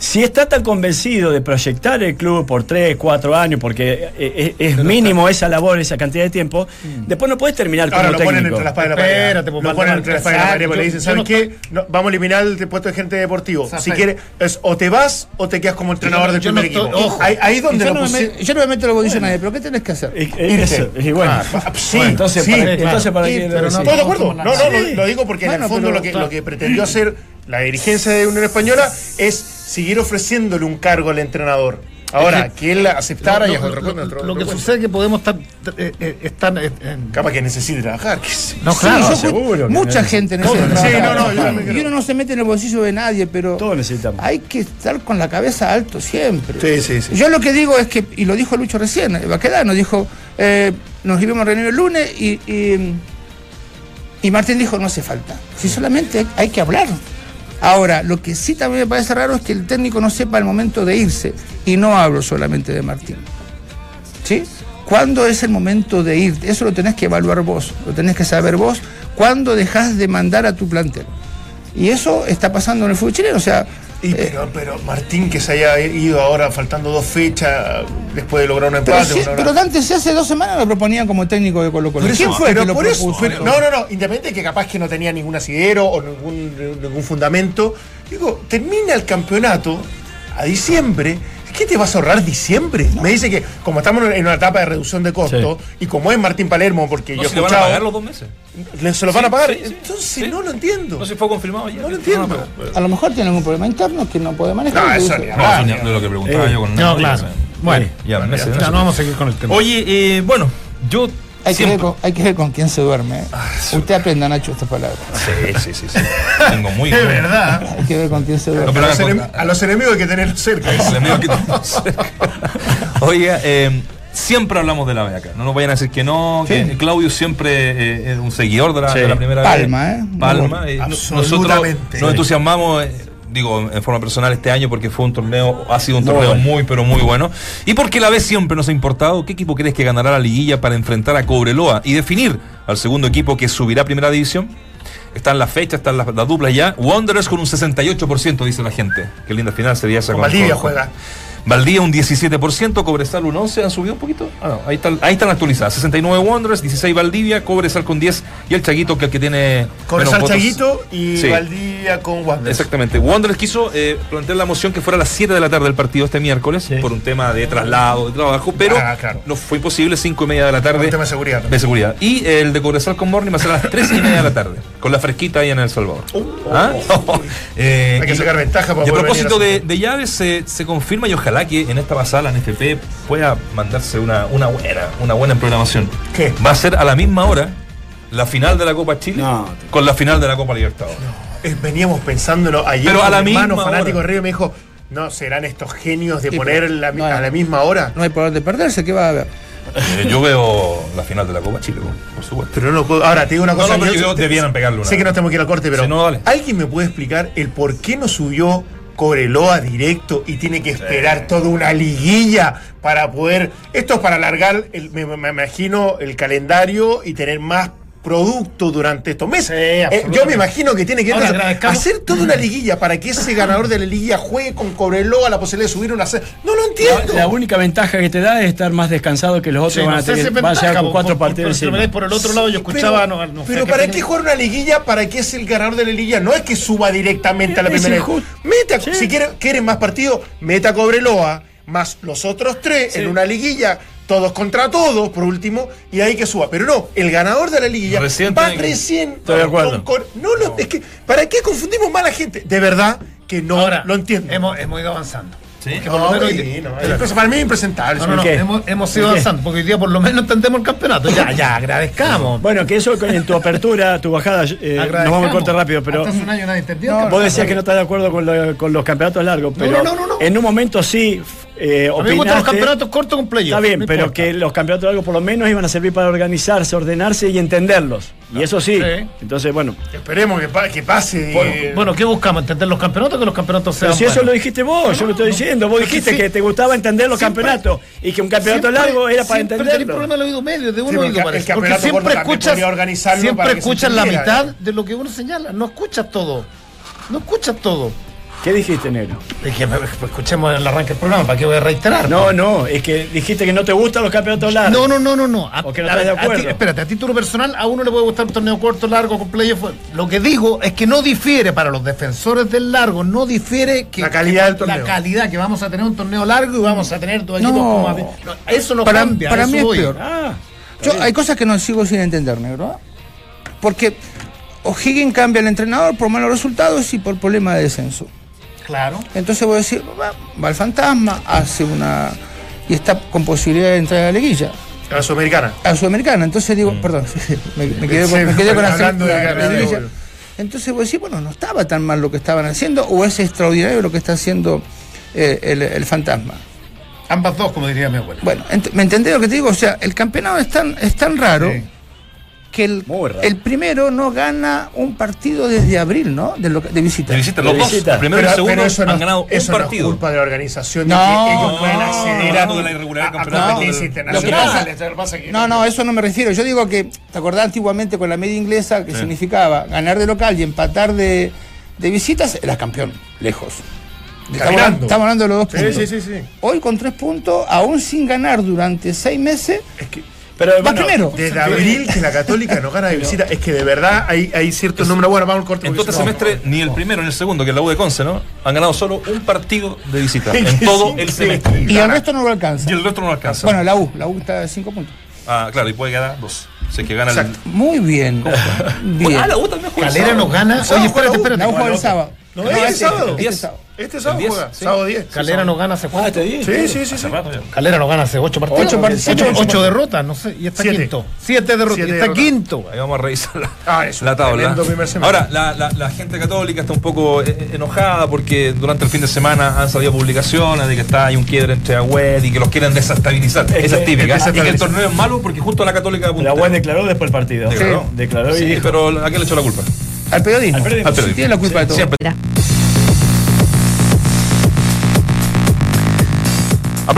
si está tan convencido de proyectar el club por 3, 4 años, porque eh, es, es mínimo esa labor, esa cantidad de tiempo, después no puedes terminar como Ahora lo ponen entre la espada y la pared. Espérate, pues, lo ponen entre la espada y la pared. Le dicen, ¿sabes no qué? No, vamos a eliminar el puesto de gente deportivo. Si quieres, es o te vas o te quedas como entrenador del yo primer equipo. ojo. ahí, ahí donde yo, lo no me, pusi- met- yo no me meto la posición a nadie, pero ¿qué tenés que hacer? Eh, eh, eso, y bueno. Ah, sí, Bueno, entonces, sí, para, entonces Sí, lo? Estoy de acuerdo. No, no, lo, lo digo porque en el fondo lo, que, lo que pretendió hacer la dirigencia de Unión Española es seguir ofreciéndole un cargo al entrenador. Ahora, Es que, él aceptara lo, y es lo- otro- lo- otro- lo que sucede es que podemos estar. eh, eh, estar eh, en- Capaz que necesite trabajar. qué sé. no, Sí, claro. yo- seguro que mucha no. gente necesita. sí, trabajar. no, no, y uno no se mete en el bolsillo de nadie, pero Todos necesitamos. hay que estar con la cabeza alto siempre. Sí, sí, sí. Yo lo que digo es que, y lo dijo Lucho recién, nos dijo, eh, nos íbamos a reunir el lunes y, y, y Martín dijo, no hace falta. Si solamente hay que hablar. Ahora, lo que sí también me parece raro es que el técnico no sepa el momento de irse. Y no hablo solamente de Martín. ¿Sí? ¿Cuándo es el momento de ir? Eso lo tenés que evaluar vos, lo tenés que saber vos. ¿Cuándo dejás de mandar a tu plantel? Y eso está pasando en el fútbol chileno. O sea, Y eh, pero, pero Martín que se haya ido ahora faltando dos fechas después de lograr un pero, empate. una- pero Dante si hace dos semanas lo proponían como técnico de Colo Colo. Por eso, ¿Quién fue pero que lo por eso, pero- no, no, no, independiente de que capaz que no tenía ningún asidero o ningún, ningún fundamento, digo, termina el campeonato a diciembre, qué te vas a ahorrar diciembre? Me dice que como estamos en una etapa de reducción de costo y como es Martín Palermo, porque No, yo he si van a pagar los dos meses. Le- se los van a pagar. sí, sí. Entonces Sí. no lo entiendo. No se fue confirmado ya. No lo entiendo. A lo mejor tiene algún problema interno que no puede manejar. No, eso Dice, No, eso es lo que preguntaba Eh, yo con No, claro. Bueno, Ya, meses, ya, meses. no vamos a seguir con el tema. Oye, eh, bueno, yo Hay que, ver con, hay que ver con quién se duerme. ¿eh? Usted aprenda, Nacho, estas palabras. Sí, sí, sí, sí. Tengo muy... Es verdad. Hay que ver con quién se No, duerme. pero a, los enem- a los enemigos hay que tenerlos cerca. El enemigo que tenemos cerca. Oiga, eh, siempre hablamos de la B acá. No nos vayan a decir que no. Sí. Que Claudio siempre eh, es un seguidor de la, Sí. de la primera Palma, B. ¿eh? Palma. eh, Absolutamente. Nosotros nos entusiasmamos. eh, Digo, en forma personal este año porque fue un torneo, ha sido un torneo bueno. muy, pero muy bueno. Y porque la B siempre nos ha importado, ¿qué equipo crees que ganará la liguilla para enfrentar a Cobreloa y definir al segundo equipo que subirá a primera división? Están las fechas, están las, las duplas ya. Wanderers con un 68%, dice la gente. Qué linda final sería esa Con con- Valdivia con- juega. Valdía un 17%, Cobresal un 11%, han subido un poquito. Ah, no, ahí, están, ahí están actualizadas. 69 Wanderers, 16 Valdivia, Cobresal con 10 y el Chaguito que es el que tiene. Votos. Chaguito y Sí. Valdivia con Wanderers. Exactamente. Wanderers quiso eh, plantear la moción que fuera a las 7 de la tarde del partido este miércoles Sí. por un tema de traslado, de trabajo, pero Ah, claro. no fue imposible, 5 y media de la tarde. un tema de seguridad. De seguridad. Y el de Cobresal con Morning va a ser a las 3 y media de la tarde, con la fresquita ahí en El Salvador. ¿Ah? Eh, Hay que sacar ventaja para y a propósito venir a de, llaves, se, se confirma y ojalá que en esta pasada la NFP pueda mandarse una, una buena, una buena programación. ¿Qué? Va a ser a la misma hora la final de la Copa Chile No. con la final de la Copa Libertadores. Eh, Veníamos pensándolo ayer. Pero a la mi hermano misma fanático hora. de Río me dijo, no, serán estos genios de Sí, poner la- no hay- a la misma hora. No hay por dónde perderse, ¿qué va a haber? Eh, yo veo la final de la Copa Chile, por supuesto. Pero no puedo. Ahora, te digo una No, cosa. no, pero yo- yo te- debieran pegarle una Sé que no tenemos que ir al corte, pero Sí, no, dale. ¿alguien me puede explicar el por qué no subió Cobreloa directo y tiene que esperar toda una liguilla para poder. Esto es para alargar, el- me, me imagino, el calendario y tener más producto durante estos meses. Eh, yo me imagino que tiene que Ahora, hacer toda una liguilla para que ese ganador de la liguilla juegue con Cobreloa la posibilidad de subir una. se- No lo entiendo. La, la única ventaja que te da es estar más descansado que los otros Sí, van a tener ventaja, con cuatro por- partidos por- el otro lado, yo escuchaba. no, no sé pero ¿para qué jugar una liguilla? ¿Para qué es el ganador de la liguilla? No es que suba directamente a la primera. Meta, Sí. si quieren, quieren más partidos, meta a Cobreloa, más los otros tres en una liguilla, todos contra todos, por último, y ahí que suba. Pero no, el ganador de la liguilla Recién va recién. Estoy de acuerdo. con- con- no, lo- es que, ¿para qué confundimos más a la gente? De verdad que no Ahora, lo entiendo. Hemos, hemos ido avanzando. Sí. Que por lo menos hoy día- sí, no, para mí es impresentable. No, no, no, hemos, hemos ido avanzando, porque hoy día por lo menos entendemos el campeonato. Ya, ya, agradezcamos. Bueno, que eso en tu apertura, tu bajada, eh, nos vamos a cortar rápido, pero Hasta hace un año nadie entendió. No, que- vos decías que no estás de acuerdo con, lo- con los campeonatos largos, pero no, no, no. en un momento sí eh, A mí me gustan los campeonatos cortos con playoff. Está bien, no pero importa. que los campeonatos largos por lo menos iban a servir para organizarse, ordenarse y entenderlos. Y eso sí. Sí. Entonces, bueno. Esperemos que, pa- que pase. Bueno, eh, bueno, ¿qué buscamos? ¿Entender los campeonatos o que los campeonatos sean Pero si eso lo dijiste vos, yo lo estoy diciendo. Vos Pero dijiste sí, que te gustaba entender los siempre- campeonatos y que un campeonato Siempre- largo era para entenderlo. problema del oído medio, de un Sí, oído el parece. campeonato Porque siempre escuchas, siempre para que se escuchas la mitad de lo que uno señala. No escuchas todo. No escuchas todo. ¿Qué dijiste, negro? Es que, escuchemos el arranque del programa, ¿para qué voy a reiterar? No, no, es que dijiste que no te gustan los campeonatos largos. No, no, no, no, no. A, ¿O que no a- estás de a ti- acuerdo? espérate, a título personal, a uno le puede gustar un torneo corto, largo, con playoff. Lo que digo es que no difiere para los defensores del largo, no difiere que La calidad del la torneo. calidad que vamos a tener un torneo largo y vamos a tener dos No. equipos como a- no, eso no Para- cambia. para a mí es peor. Ah, Yo, hay cosas que no sigo sin entender, negro. ¿eh? Porque O'Higgins cambia el entrenador por malos resultados y por problema de descenso. Claro. Entonces voy a decir, va, va el fantasma, hace una. y está con posibilidad de entrar a la liguilla. A la Sudamericana. A la Sudamericana. Entonces digo, perdón, me, me quedé, Sí, con- me quedé con la, hablando de la- la García, liguilla. obvio. Entonces voy a decir, bueno, no estaba tan mal lo que estaban haciendo, o es extraordinario lo que está haciendo eh, el, el fantasma. Ambas dos, como diría mi abuela. Bueno, ent- ¿me entendés lo que te digo? O sea, el campeonato es tan, es tan raro Sí. Que el, el primero no gana un partido desde abril, ¿no? De, lo- de visita. De visita, los De dos, visita. el primero y el segundo, eso no, han ganado eso un no partido. es culpa de la organización No, de que ellos pueden no, acceder de la irregularidad a- internacionales. No, no, eso no me refiero. Yo digo que, ¿te acordás antiguamente con la media inglesa que significaba ganar de local y empatar de, de visitas? Era campeón, lejos. Estamos, hablando- estamos hablando de los dos Sí, puntos. sí, sí, sí. Hoy con tres puntos, aún sin ganar durante seis meses, Es que- Pero va primero. Desde abril que la Católica no gana de visita. Es que de verdad hay, hay ciertos números. Bueno, vamos al corte. En todo este no- semestre, ni el primero ni el segundo, que es la U de Conce, ¿no? Han ganado solo un partido de visita. En todo el semestre. Y el resto no lo alcanza. Y el resto no alcanza. Bueno, la U, la U está a 5 puntos. Ah, claro, y puede ganar dos. Es que gana el. Muy bien. Bien. Ah, la U también juega. Calera nos gana. Oye, espérate, espérate. La U juega el sábado. No, este este- sábado. este Diez. sábado. Este sábado El 10, juega. sí. Sábado 10. Calera nos gana hace Ah, cuánto. este día. Sí, sí, sí. Sí. Calera nos gana hace ocho partidos. Ocho partidos. Ocho, Ocho ocho derrotas, no sé. Y está Siete. quinto. Siete derrotas. Siete y está derrotas. quinto. Ahí vamos a revisar la, Ah, es un la tabla. Ahora, la, la- la gente católica está un poco eh, enojada porque durante el fin de semana han salido publicaciones de que está hay un quiebre entre Agüed y que los quieren desestabilizar. Es Esa es típica. es Y que el torneo es malo porque justo la católica La. UED declaró después del partido. Declaró. Declaró y Sí, dijo. pero ¿a quién le echó la culpa? Al periodismo. Al periodismo. Al periodismo. Tiene la culpa de todo. Siempre.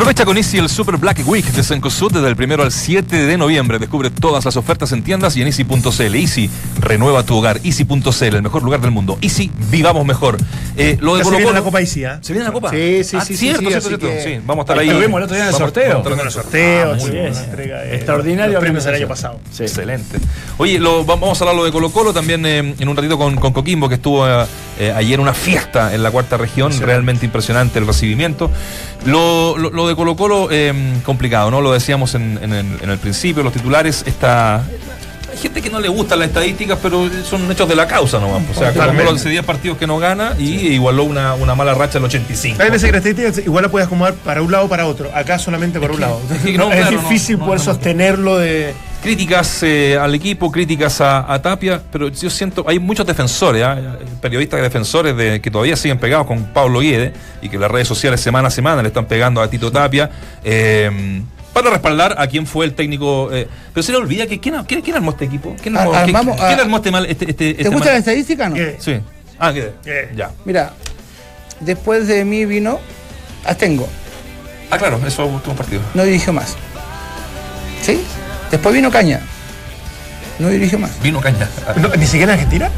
Aprovecha con Easy el Super Black Week de Cencosud desde el primero al 7 de noviembre. Descubre todas las ofertas en tiendas y en Easy.cl. Easy, renueva tu hogar. Easy.cl, el mejor lugar del mundo. Easy, vivamos mejor. Eh, lo de se Colo viene Colo- la Copa ICI, ¿ah? ¿Se viene la Copa? Sí, sí, Ah, sí, sí, Cierto, sí, cierto, cierto. que- Sí, vamos a estar Ahí ahí. estuvimos el otro día en el sorteo. en el sorteo. sorteos, Ah, muy sí, bien. una entrega de- Extraordinario premios el año pasado. Sí. Excelente. Oye, lo, vamos a hablar lo de Colo Colo también eh, en un ratito con, con Coquimbo, que estuvo eh, eh, ayer una fiesta en la cuarta región, realmente impresionante el recibimiento. Lo, lo- lo de Colo Colo, eh, complicado, ¿no? Lo decíamos en, en el, en el principio, los titulares, está... Hay gente que no le gustan las estadísticas, pero son hechos de la causa nomás. O sea, Colo. Colo hace 10 partidos que no gana y igualó una, una mala racha el 85. Hay veces que las estadísticas igual la puedes acomodar para un lado o para otro. Acá solamente para un lado. es que no, es claro, no, difícil no, poder no, sostenerlo de. Críticas eh, al equipo, críticas a, a Tapia, pero yo siento, hay muchos defensores, ¿ah? periodistas defensores de, que todavía siguen pegados con Pablo Guede y que las redes sociales semana a semana le están pegando a Tito Tapia. eh, para respaldar a quién fue el técnico. eh, pero se le olvida que quién, quién, quién armó este equipo. ¿Quién armó, Ar- quién- armamos quién a- armó este mal? Este, este, ¿Te este gusta mal- la estadística o no? ¿Qué? Sí. Ah, Guede. Eh. Ya. Mira, después de mí vino Astengo, Ah, claro, eso fue un partido. no dirigió más. ¿Sí? Después vino Caña, no dirigió más. Vino Caña. No, ¿Ni siquiera en Argentina?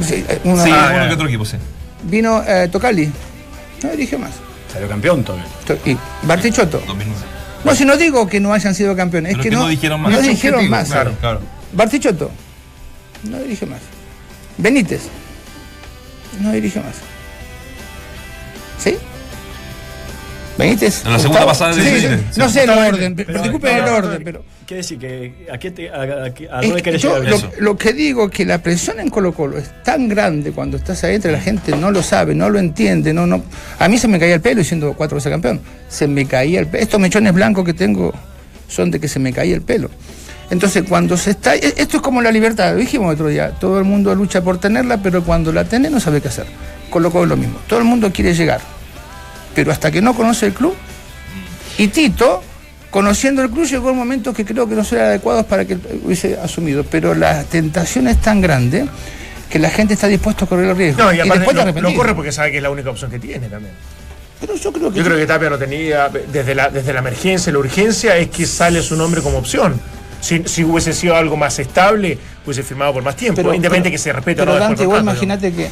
Sí, eh, Sí, Ah, uno que otro equipo, sí. Vino eh, Tocali, no dirigió más. Salió campeón todavía. To- Y Bartichotto. 2009. No, si no digo que no hayan sido campeones, es Pero que, es que no, no dijeron más. no dijeron objetivo, más. Claro, claro. Bartichotto, no dirige más. Benítez, no dirige más. ¿Sí? Benítez. En la segunda pasada de sí, sí, No sé el orden, pero pero- disculpen el no, orden, pero. Quiere decir que a qué te, a, dónde que querés yo llegar. eso. lo que digo es que la presión en Colo Colo es tan grande cuando estás adentro, la gente no lo sabe, no lo entiende, no, no. A mí se me caía el pelo siendo cuatro veces campeón. Se me caía el pelo. Estos mechones blancos que tengo son de que se me caía el pelo. Entonces, cuando se está. e- Esto es como la libertad, lo dijimos otro día. Todo el mundo lucha por tenerla, pero cuando la tenés no sabe qué hacer. Colo Colo es lo mismo. Todo el mundo quiere llegar. Pero hasta que no conoce el club. Y Tito, conociendo el club, llegó en momentos que creo que no eran adecuados para que hubiese asumido. Pero la tentación es tan grande que la gente está dispuesta a correr el riesgo. No, y aparte después te lo, corre porque sabe que es la única opción que tiene también. Pero yo creo que. Yo creo que Tapia no tenía, desde la, desde la emergencia, la urgencia, es que sale su nombre como opción. Si, si hubiese sido algo más estable, hubiese firmado por más tiempo, independiente que se respete Pero o no Dante, después contrato, imagínate que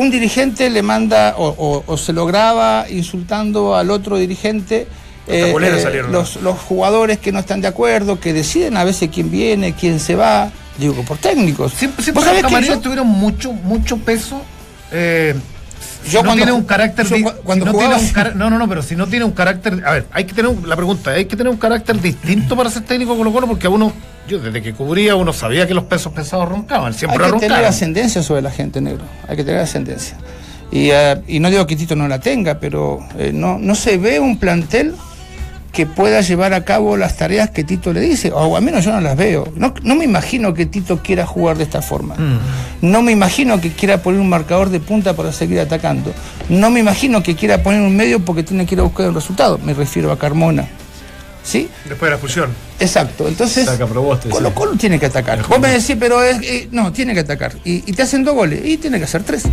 un dirigente le manda o, o- o se lo graba insultando al otro dirigente. Eh, salieron, ¿no? los, los jugadores que no están de acuerdo, que deciden a veces quién viene, quién se va, digo, por técnicos. Siempre, ¿Vos siempre sabés los yo- tuvieron mucho, mucho peso. eh, si Yo no cuando tiene un carácter yo si cuando no, tiene un no no no pero si no tiene un carácter a ver hay que tener un- la pregunta hay que tener un carácter distinto para ser técnico Colo Colo porque a uno yo desde que cubría uno sabía que los pesos pesados roncaban Hay siempre que tener roncaban ascendencia sobre la gente, negro. Hay que tener ascendencia. Y, eh, y no digo que Tito no la tenga, pero eh, no, no se ve un plantel que pueda llevar a cabo las tareas que Tito le dice, o al menos yo no las veo. No, no me imagino que Tito quiera jugar de esta forma. No me imagino que quiera poner un marcador de punta para seguir atacando. No me imagino que quiera poner un medio porque tiene que ir a buscar un resultado. Me refiero a Carmona. ¿Sí? Después de la expulsión. Exacto. Entonces, Saca Proboste, Colo sí. Colo tiene que atacar. Vos me decís, pero es, eh, no, tiene que atacar. Y, y te hacen dos goles, y tiene que hacer tres.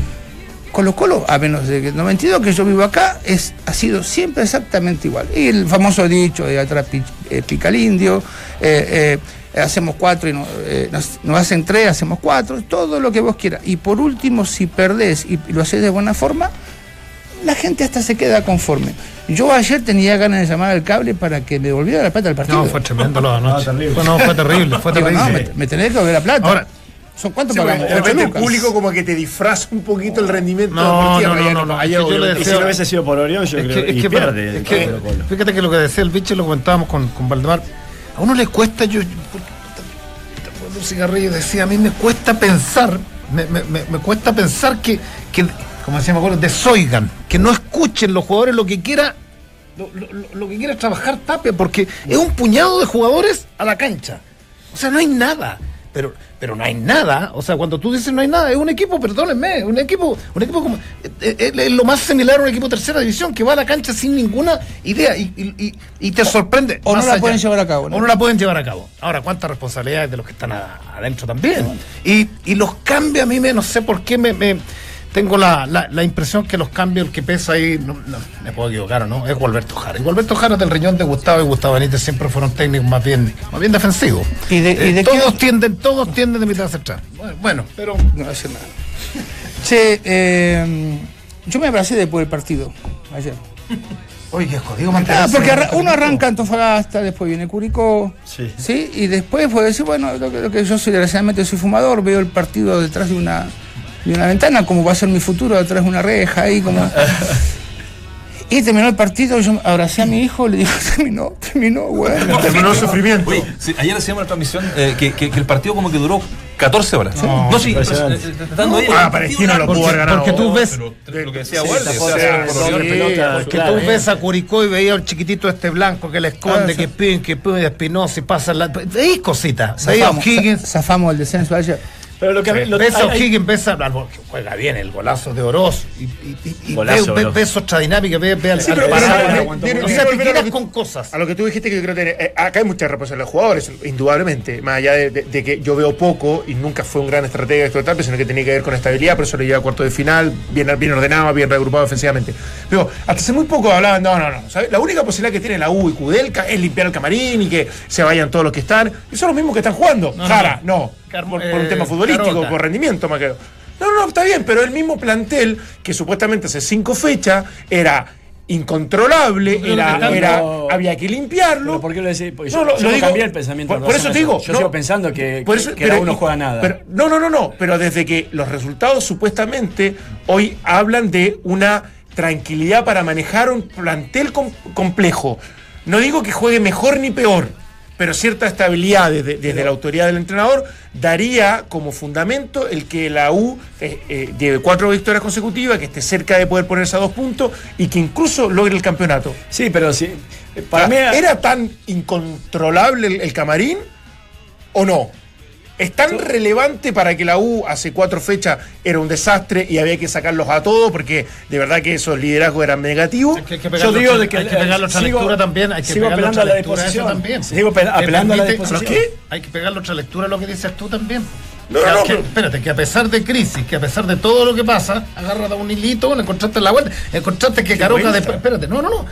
Colo Colo, a menos de que el 92 que yo vivo acá, es, ha sido siempre exactamente igual. Y el famoso dicho de atrás pi- eh, pica el indio, eh, eh, hacemos cuatro y no- eh, nos, nos hacen tres, hacemos cuatro, todo lo que vos quieras. Y por último, si perdés y, y lo haces de buena forma, la gente hasta se queda conforme. Yo ayer tenía ganas de llamar al cable para que me devolviera la plata del partido. No, fue tremendo lo de anoche. Fue- No, fue terrible, fue Digo, terrible. no, me, me tenés que devolver la plata. Ahora, ¿Son cuánto Sí, pagamos? de Ocho repente el público como que te disfraza un poquito el rendimiento No, no, no, no, no, ayer si no hubiese sido por Orión, yo Es creo que, que, es y que, pierde. es el que- fíjate que lo que decía el bicho lo comentábamos con, con Valdemar. A uno le cuesta, yo, un cigarrillo decía, a mí me cuesta pensar, me, me- me- me cuesta pensar que, que, como decía, me acuerdo, desoigan, que no escuchen los jugadores lo que quiera, lo, lo- lo- lo que quiera trabajar Tapia, porque es un puñado de jugadores a la cancha. O sea, no hay nada. Pero, pero no hay nada. O sea, cuando tú dices no hay nada, es un equipo, perdónenme, un equipo, un equipo como. Es, es- es lo más similar a un equipo de tercera división que va a la cancha sin ninguna idea y, y- y- y te sorprende. o no la pueden llevar a cabo, ¿no? O no la pueden llevar a cabo. Ahora, cuántas responsabilidades de los que están a- adentro también. Y, y los cambios a mí me, no sé por qué me. me- tengo la, la- la impresión que los cambios, que pesa ahí, no, no, me puedo equivocar o no, es Gualberto Jara. Y Gualberto Jara del riñón de Gustavo y Gustavo Benítez siempre fueron técnicos más bien, más bien defensivos. ¿Y de- y Eh, qué- todos tienden, todos tienden de mitad hacia atrás. Bueno, pero No decir nada. Che, eh, yo me abracé después del partido, ayer. Oye, jodido Ah, porque arra- uno arranca Antofagasta, después viene Curicó, Sí. y después puede decir, bueno, lo que, lo que yo soy, desgraciadamente soy fumador, veo el partido detrás de una, de una ventana, como va a ser mi futuro, detrás de una reja, ahí como... Y terminó el partido, yo abracé a mi hijo, le digo, terminó, terminó, bueno. Terminó el sufrimiento. Oye, sí, ayer hacíamos la transmisión eh, que, que- que el partido como que duró 14 horas. No, sí, impresionante. eh, eh, tratando ahí, Ah, el Palestino lo pudo ganado. porque tú ves- Pero lo que decía Sí, o sea, pelota, claro, tú eh. ves a Curicó y veías al chiquitito este blanco que le esconde, Ah, que piden, que pide Espinosa y pasa la. Veis cositas. Za- zafamos el descenso ayer. Pero lo que lo- ves a hay- hay- O'Higgins, ves a. que Juega bien el golazo de Oroz. Y, y, y- y Golazo, ves- Oroz. ves otra dinámica, ves, ves al- Sí, pero- pero- o sea, te volver a tiras lo que- con cosas. A lo que tú dijiste que yo creo que eh, acá hay mucha responsabilidad de los jugadores, indudablemente, más allá de, de- de que yo veo poco y nunca fue un gran estratega esto tal, sino que tenía que ver con estabilidad, por eso le lleva a cuarto de final, bien, bien ordenado, bien reagrupado defensivamente. Pero hasta hace muy poco hablaban, no, no, no, ¿sabes? La única posibilidad que tiene la U y Kudelka es limpiar el camarín y que se vayan todos los que están. Y son los mismos que están jugando. No, no, Jara, no. no. Por, por un eh, tema futbolístico, Carota. por rendimiento, más que. No, no, está bien, pero el mismo plantel que supuestamente hace cinco fechas era incontrolable, era, que tanto- era, había que limpiarlo. ¿Pero por qué lo decís? Porque No, yo, lo- yo lo no digo- cambié el pensamiento. por- por eso te digo, Yo no, sigo pensando que, por eso- que pero- la U no y- juega nada. pero- no, no, no, no. Pero desde que los resultados supuestamente hoy hablan de una tranquilidad para manejar un plantel com- complejo. No digo que juegue mejor ni peor, pero cierta estabilidad desde, desde la autoridad del entrenador daría como fundamento el que la U eh, eh, lleve cuatro victorias consecutivas, que esté cerca de poder ponerse a dos puntos y que incluso logre el campeonato. Sí, pero sí. Para mí. ¿Era tan incontrolable el, el camarín o no? ¿Es tan relevante para que la U hace cuatro fechas era un desastre y había que sacarlos a todos porque de verdad que esos liderazgos eran negativos? Hay que Yo digo de que hay que pegarle otra sigo- lectura también. Hay que sigo pegarle apelando otra a la disposición. también. Sigo apelando a la permite- disposición. ¿Qué? Hay que pegarle otra lectura a lo que dices tú también. No, Que- no, no, que- pero- espérate, que a pesar de crisis, que a pesar de todo lo que pasa, agarra de un hilito, le encontraste la vuelta, encontraste que Caroca después, espérate, no, no, no,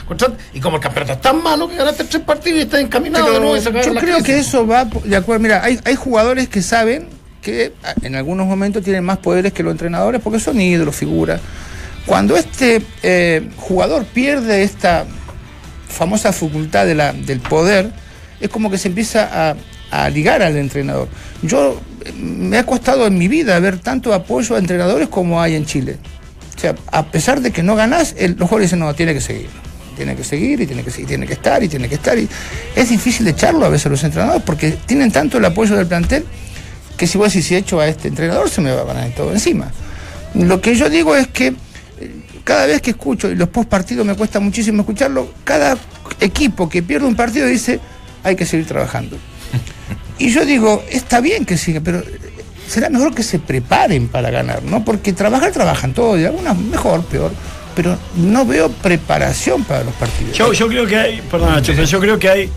y como el campeonato es tan malo que ganaste tres partidos y estás encaminado de nuevo y se yo la creo crisis. que eso va de acuerdo. Mira, hay, hay jugadores que saben que ah, en algunos momentos tienen más poderes que los entrenadores porque son ídolos, figuras. Cuando este eh, jugador pierde esta famosa facultad de la, del poder, es como que se empieza a, a ligar al entrenador. Yo me ha costado en mi vida ver tanto apoyo a entrenadores como hay en Chile. O sea, a pesar de que no ganás, los jugadores dicen, no, tiene que seguir. Tiene que seguir y tiene que tiene que estar y tiene que estar. Y es difícil echarlo a veces los entrenadores porque tienen tanto el apoyo del plantel que si vos decís, si echo a este entrenador se me va a ganar todo encima. Lo que yo digo es que eh, cada vez que escucho, y los post partidos me cuesta muchísimo escucharlo, cada equipo que pierde un partido dice, hay que seguir trabajando. Y yo digo, está bien que siga, pero eh, será mejor que se preparen para ganar, ¿no? Porque trabajar trabajan todos, y algunas mejor, peor, pero no veo preparación para los partidos. Yo, yo creo que hay, perdón pero yo creo que hay,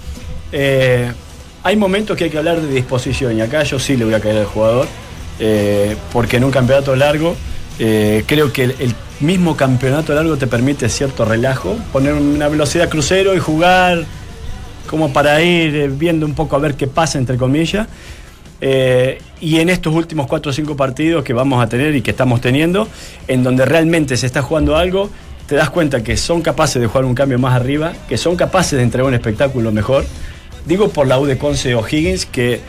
eh, hay momentos que hay que hablar de disposición y acá yo sí le voy a caer al jugador, eh, porque en un campeonato largo eh, creo que el, el mismo campeonato largo te permite cierto relajo, poner una velocidad crucero y jugar como para ir eh, viendo un poco a ver qué pasa, entre comillas. Eh, y en estos últimos cuatro o cinco partidos que vamos a tener y que estamos teniendo, en donde realmente se está jugando algo, te das cuenta que son capaces de jugar un cambio más arriba, que son capaces de entregar un espectáculo mejor. Digo por la U de Conce O'Higgins que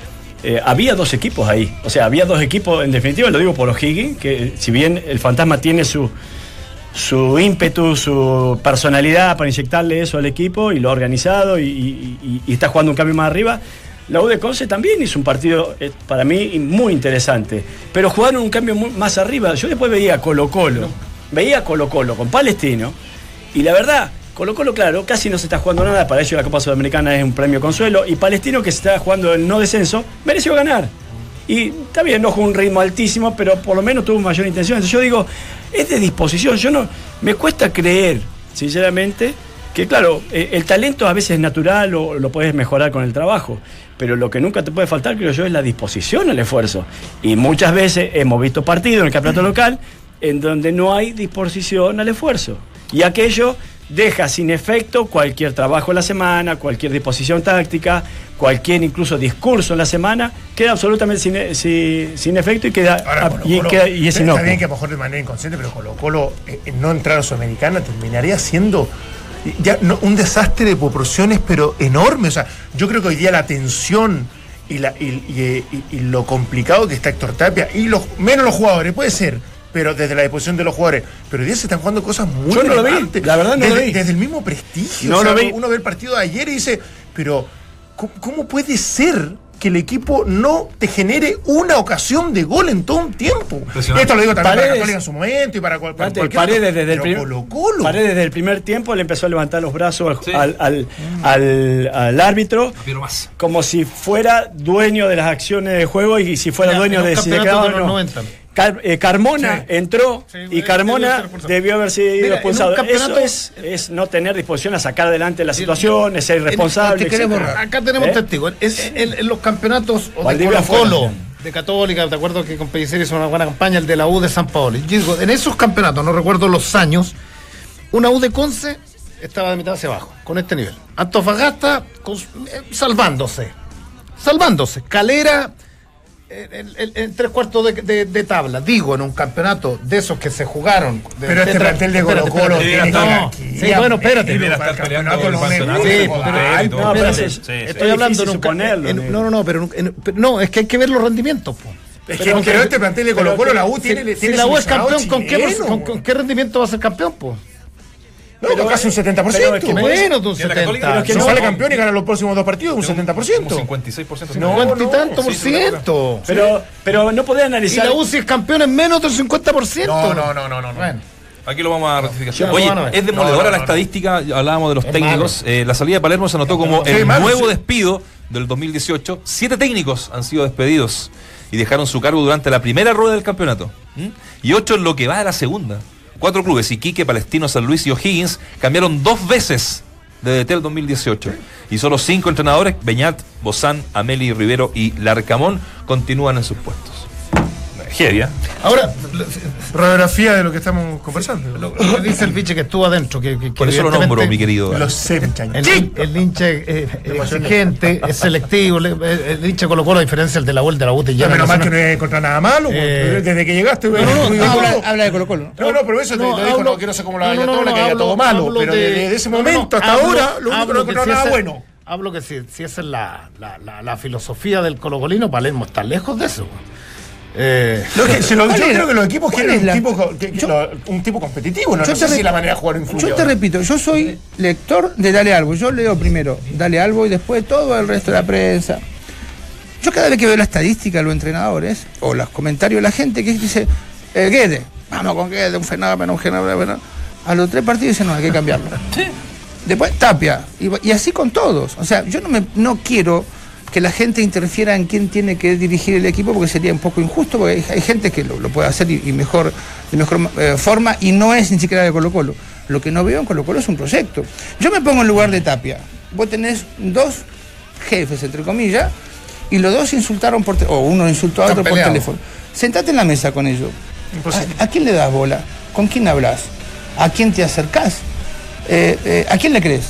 eh, había dos equipos ahí. O sea, había dos equipos, en definitiva lo digo por O'Higgins, que si bien el fantasma tiene su, su ímpetu, su personalidad para inyectarle eso al equipo y lo ha organizado y, está jugando un cambio más arriba. La U de Conce también hizo un partido eh, para mí muy interesante, pero jugaron un cambio más arriba. Yo después veía Colo Colo, veía Colo Colo con Palestino y la verdad, Colo Colo, claro, casi no se está jugando nada, para ellos la Copa Sudamericana es un premio consuelo y Palestino que se está jugando el no descenso, mereció ganar. Y bien, no jugó un ritmo altísimo, pero por lo menos tuvo mayor intención. Entonces yo digo, es de disposición. Yo no, me cuesta creer, sinceramente, que claro, eh, el talento a veces es natural o lo puedes mejorar con el trabajo, pero lo que nunca te puede faltar, creo yo, es la disposición al esfuerzo. Y muchas veces hemos visto partidos en el campeonato local en donde no hay disposición al esfuerzo. Y aquello deja sin efecto cualquier trabajo en la semana, cualquier disposición táctica, cualquier incluso discurso en la semana, queda absolutamente sin, e- sin- sin efecto y queda, Ahora, Colo y, queda- y es está bien que a lo mejor de manera inconsciente, pero Colo Colo eh, eh, no entrar a Sudamericana terminaría siendo ya no, un desastre de proporciones, pero enorme. O sea, yo creo que hoy día la tensión y, la, y, y- y- y lo complicado que está Héctor Tapia, y los menos los jugadores, puede ser, pero desde la disposición de los jugadores. Pero hoy día se están jugando cosas muy Yo no lo vi, la verdad no lo desde, vi. Desde el mismo prestigio. No o sea, lo vi. Uno ve el partido de ayer y dice, pero ¿cómo, cómo puede ser? Que el equipo no te genere una ocasión de gol en todo un tiempo. Esto lo digo también para Paredes- Católica en su momento y para, cual- para cualquier Paredes otro. desde el, Pero prim- Colo-Colo. Paredes desde el primer tiempo le empezó a levantar los brazos al, Sí. al, al- al- al árbitro más. como si fuera dueño de las acciones de juego y si fuera dueño de si de o los no. 90. Car- eh, Carmona Sí. entró Sí, y debió Carmona expulsado. debió haber sido expulsado. Eso campeonato- es, es no tener disposición a sacar adelante la situación, es ser irresponsable. Acá tenemos ¿Eh? testigos. En, en- en los campeonatos o de Valdivia Colo Colo, de Católica, te acuerdo que con Pellicer hizo una buena campaña, el de la U de San Paolo. Digo, en esos campeonatos, no recuerdo los años, una U de Conce estaba de mitad hacia abajo, con este nivel. Antofagasta con- eh, salvándose. Salvándose. Calera eh, en, en- en tres cuartos de, de- de tabla. Digo, en un campeonato de esos que se jugaron. de- Pero este plantel de Colo-Colo espérate. tiene No, sí, bueno, espérate. Pero espérate, estoy hablando en ¿no? no, no, no, pero, no, es que hay que ver los rendimientos. po. Es que, Pero- pero este plantel de Colo Colo, la U Si- tiene, si tiene la U es campeón, ¿con qué, chileno. con, con qué rendimiento va a ser campeón? Po? No, con casi un 70%. pero es que Menos de un Si es la Católica, 70. pero es que no, no sale campeón y gana los próximos dos partidos, un 70%. Como 56%. No, Cincuenta y tanto por ciento. Pero, pero no podés Y analizar. la U si es campeón en menos del 50%. No, no, no, no, no. no. Bueno. Aquí lo vamos a ratificar. Oye, es demoledora No, no, la no, estadística, hablábamos de los Es técnicos. Eh, la salida de Palermo se anotó como el malo, nuevo sí. despido del 2018. Siete técnicos han sido despedidos y dejaron su cargo durante la primera rueda del campeonato. ¿Mm? Y ocho en lo que va de la segunda. Cuatro clubes, Iquique, Palestino, San Luis y O'Higgins, cambiaron dos veces de DT el 2018. Y solo cinco entrenadores, Beñat, Bozán, Ameli Rivero y Larcamón, continúan en sus puestos. Ahora, Radiografía de lo que estamos conversando. lo, lo que dice el biche que estuvo adentro. Que, que- que Por eso lo nombro, mi querido. Lo sé. El, hin- el hincha eh, exigente, es selectivo. le- eh, El hincha colocó la diferencia el de la vuelta de la UTE. Ya menos mal que no he encontrado nada malo. Eh, desde que llegaste, no, no, no, habla, de Colo Colo. No, no, pero eso te No, lo dijo, hablo- no, que no sé cómo la no, no, no, no, que haya hablo- todo malo, pero de- desde ese no, no, momento hasta hablo- ahora, lo único que no he encontrado nada bueno. Hablo que si, si esa es la, la, la, la filosofía del colocolino, Palermo está lejos de eso. Eh, Lo que- si lo- yo ¿Cuál es- creo que los equipos quieren un la- tipo, co- que- que yo- lo- un tipo competitivo, no, no sé si la manera de jugar influye. Yo te repito, yo soy lector de Dale Albo. Yo leo primero Dale Albo y después todo el resto de la prensa. Yo cada vez que veo la estadística de los entrenadores o los comentarios de la gente que dice, eh, Guede, vamos con Guede, un fenómeno, un fenómeno. A los tres partidos dicen, no, hay que cambiarlo. Después Tapia. Y, y así con todos. O sea, yo no, me, no quiero que la gente interfiera en quién tiene que dirigir el equipo porque sería un poco injusto, porque hay, hay gente que lo, lo puede hacer y, y mejor, de mejor eh, forma y no es ni siquiera de Colo Colo. Lo que no veo en Colo Colo es un proyecto. Yo me pongo en lugar de Tapia. Vos tenés dos jefes, entre comillas, y los dos insultaron por o uno insultó a otro por teléfono. Sentate en la mesa con ellos. ¿A, a quién le das bola? ¿Con quién hablas? ¿A quién te acercás? Eh, eh, ¿A quién le crees?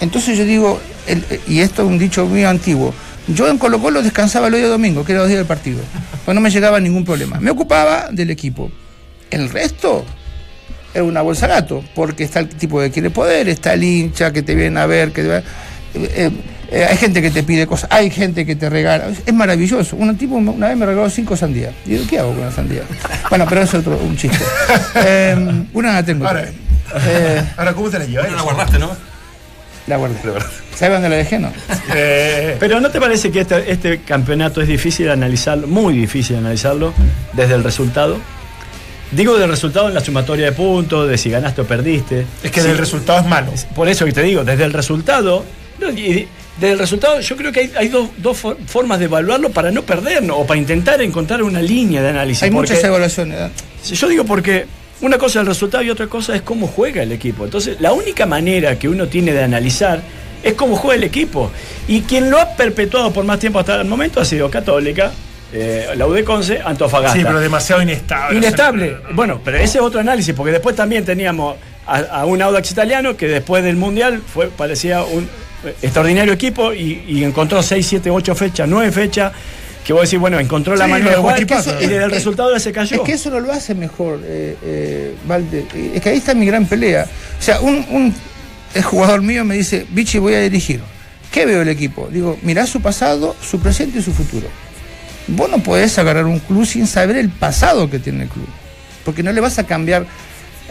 Entonces yo digo, el- eh, y esto es un dicho muy antiguo, yo en Colo Colo descansaba el hoy domingo, que era los días del partido, pues no me llegaba ningún problema. Me ocupaba del equipo. El resto, es una bolsa gato, porque está el tipo que quiere poder, está el hincha que te viene a ver, que te va- eh, eh, hay gente que te pide cosas, hay gente que te regala, es, es maravilloso. Un tipo una vez me regaló cinco sandías. Y digo, ¿qué hago con la sandía? Bueno, pero es otro, un chiste. Eh, una la tengo. Ahora, Eh, ahora, ¿cómo te la llevas? Ahora la guardaste, ¿no? La guardé. ¿Sabes dónde la dejé? No. Eh, Pero ¿no te parece que este, este campeonato es difícil de analizarlo, muy difícil de analizarlo desde el resultado? Digo del resultado en la sumatoria de puntos, de si ganaste o perdiste. es que Sí, el resultado es malo. Por eso que te digo, desde el resultado, no, y desde el resultado yo creo que hay, hay dos, dos for- formas de evaluarlo para no perdernos o para intentar encontrar una línea de análisis. Hay porque- muchas evaluaciones. ¿eh? yo digo porque una cosa es el resultado y otra cosa es cómo juega el equipo. Entonces, la única manera que uno tiene de analizar es cómo juega el equipo. Y quien lo ha perpetuado por más tiempo hasta el momento ha sido Católica, eh, la UD Conce, Antofagasta. Sí, pero demasiado inestable. Inestable. Bueno, pero ese es otro análisis, porque después también teníamos a, a un Audax italiano que después del Mundial fue, parecía un eh, extraordinario equipo y, y encontró 6, 7, 8 fechas, 9 fechas, que vos decís, bueno, encontró la Sí, manera lo de de jugar Guachipato, y desde el es- resultado se cayó. Es que eso no lo hace mejor, eh, eh, Valde. Es que ahí está mi gran pelea. O sea, un, un el jugador mío me dice, Vichy, voy a dirigir. ¿Qué veo el equipo? Digo, mirá su pasado, su presente y su futuro. Vos no podés agarrar un club sin saber el pasado que tiene el club. Porque no le vas a cambiar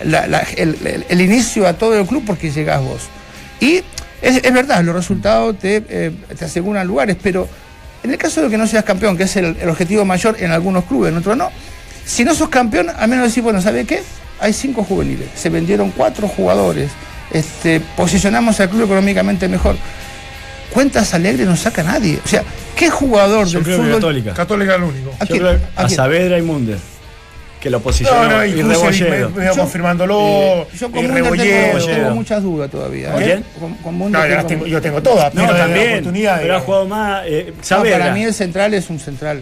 la- la- el, el- el inicio a todo el club porque llegás vos. Y es, es verdad, los resultados te, eh, te aseguran lugares, pero en el caso de que no seas campeón, que es el, el objetivo mayor en algunos clubes, en otros no, si no sos campeón, al menos decir, bueno, ¿sabe qué? Hay cinco juveniles, se vendieron cuatro jugadores, este, posicionamos al club económicamente mejor. Cuentas alegres no saca nadie. O sea, ¿qué jugador Yo del creo que fútbol? Católica. Católica es el único. ¿A Yo quién? creo que ¿A a quién? Saavedra y Munder, que lo posicionó. No, no, y me- me Yo- confirmándolo. Eh, Yo y con tengo, muchas dudas todavía. ¿Con ¿eh? quién? Con, con Munder No, tengo- tengo, yo tengo todas. No, pero también. oportunidad, Pero ha jugado más. eh, No, para mí el central es un central.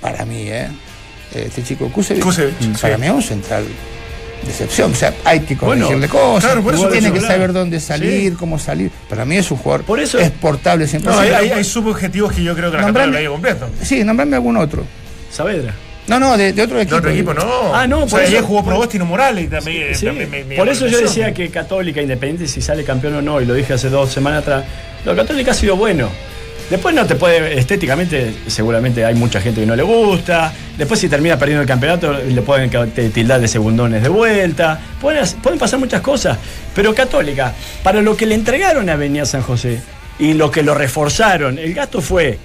Para mí, ¿eh? Este chico Kusevich. Kusevich, mm, sí. Para mí es un central de excepción. O sea, hay que Bueno, corregirle cosas. claro, por eso tiene que saber dónde salir, cómo salir. Para mí es un jugador Por eso- exportable 100%. No, hay, hay, hay subobjetivos que yo creo que la Nombrame- había completo. Sí, nombrame algún otro. Saavedra. No, no, de, de otro De equipo. otro equipo no. Ah, no, O por sea, eso- ayer jugó por- Proboste y no Morales y también, Sí, también me- me por eso yo decía que Católica, independiente si sale campeón o no, y lo dije hace dos semanas atrás, lo Católica ha sido bueno. Después no te puede, estéticamente, seguramente hay mucha gente que no le gusta. Después, si termina perdiendo el campeonato, le pueden tildar de segundones de vuelta. Pueden, pueden pasar muchas cosas. Pero Católica, para lo que le entregaron a Avenida San José y lo que lo reforzaron, el gasto fue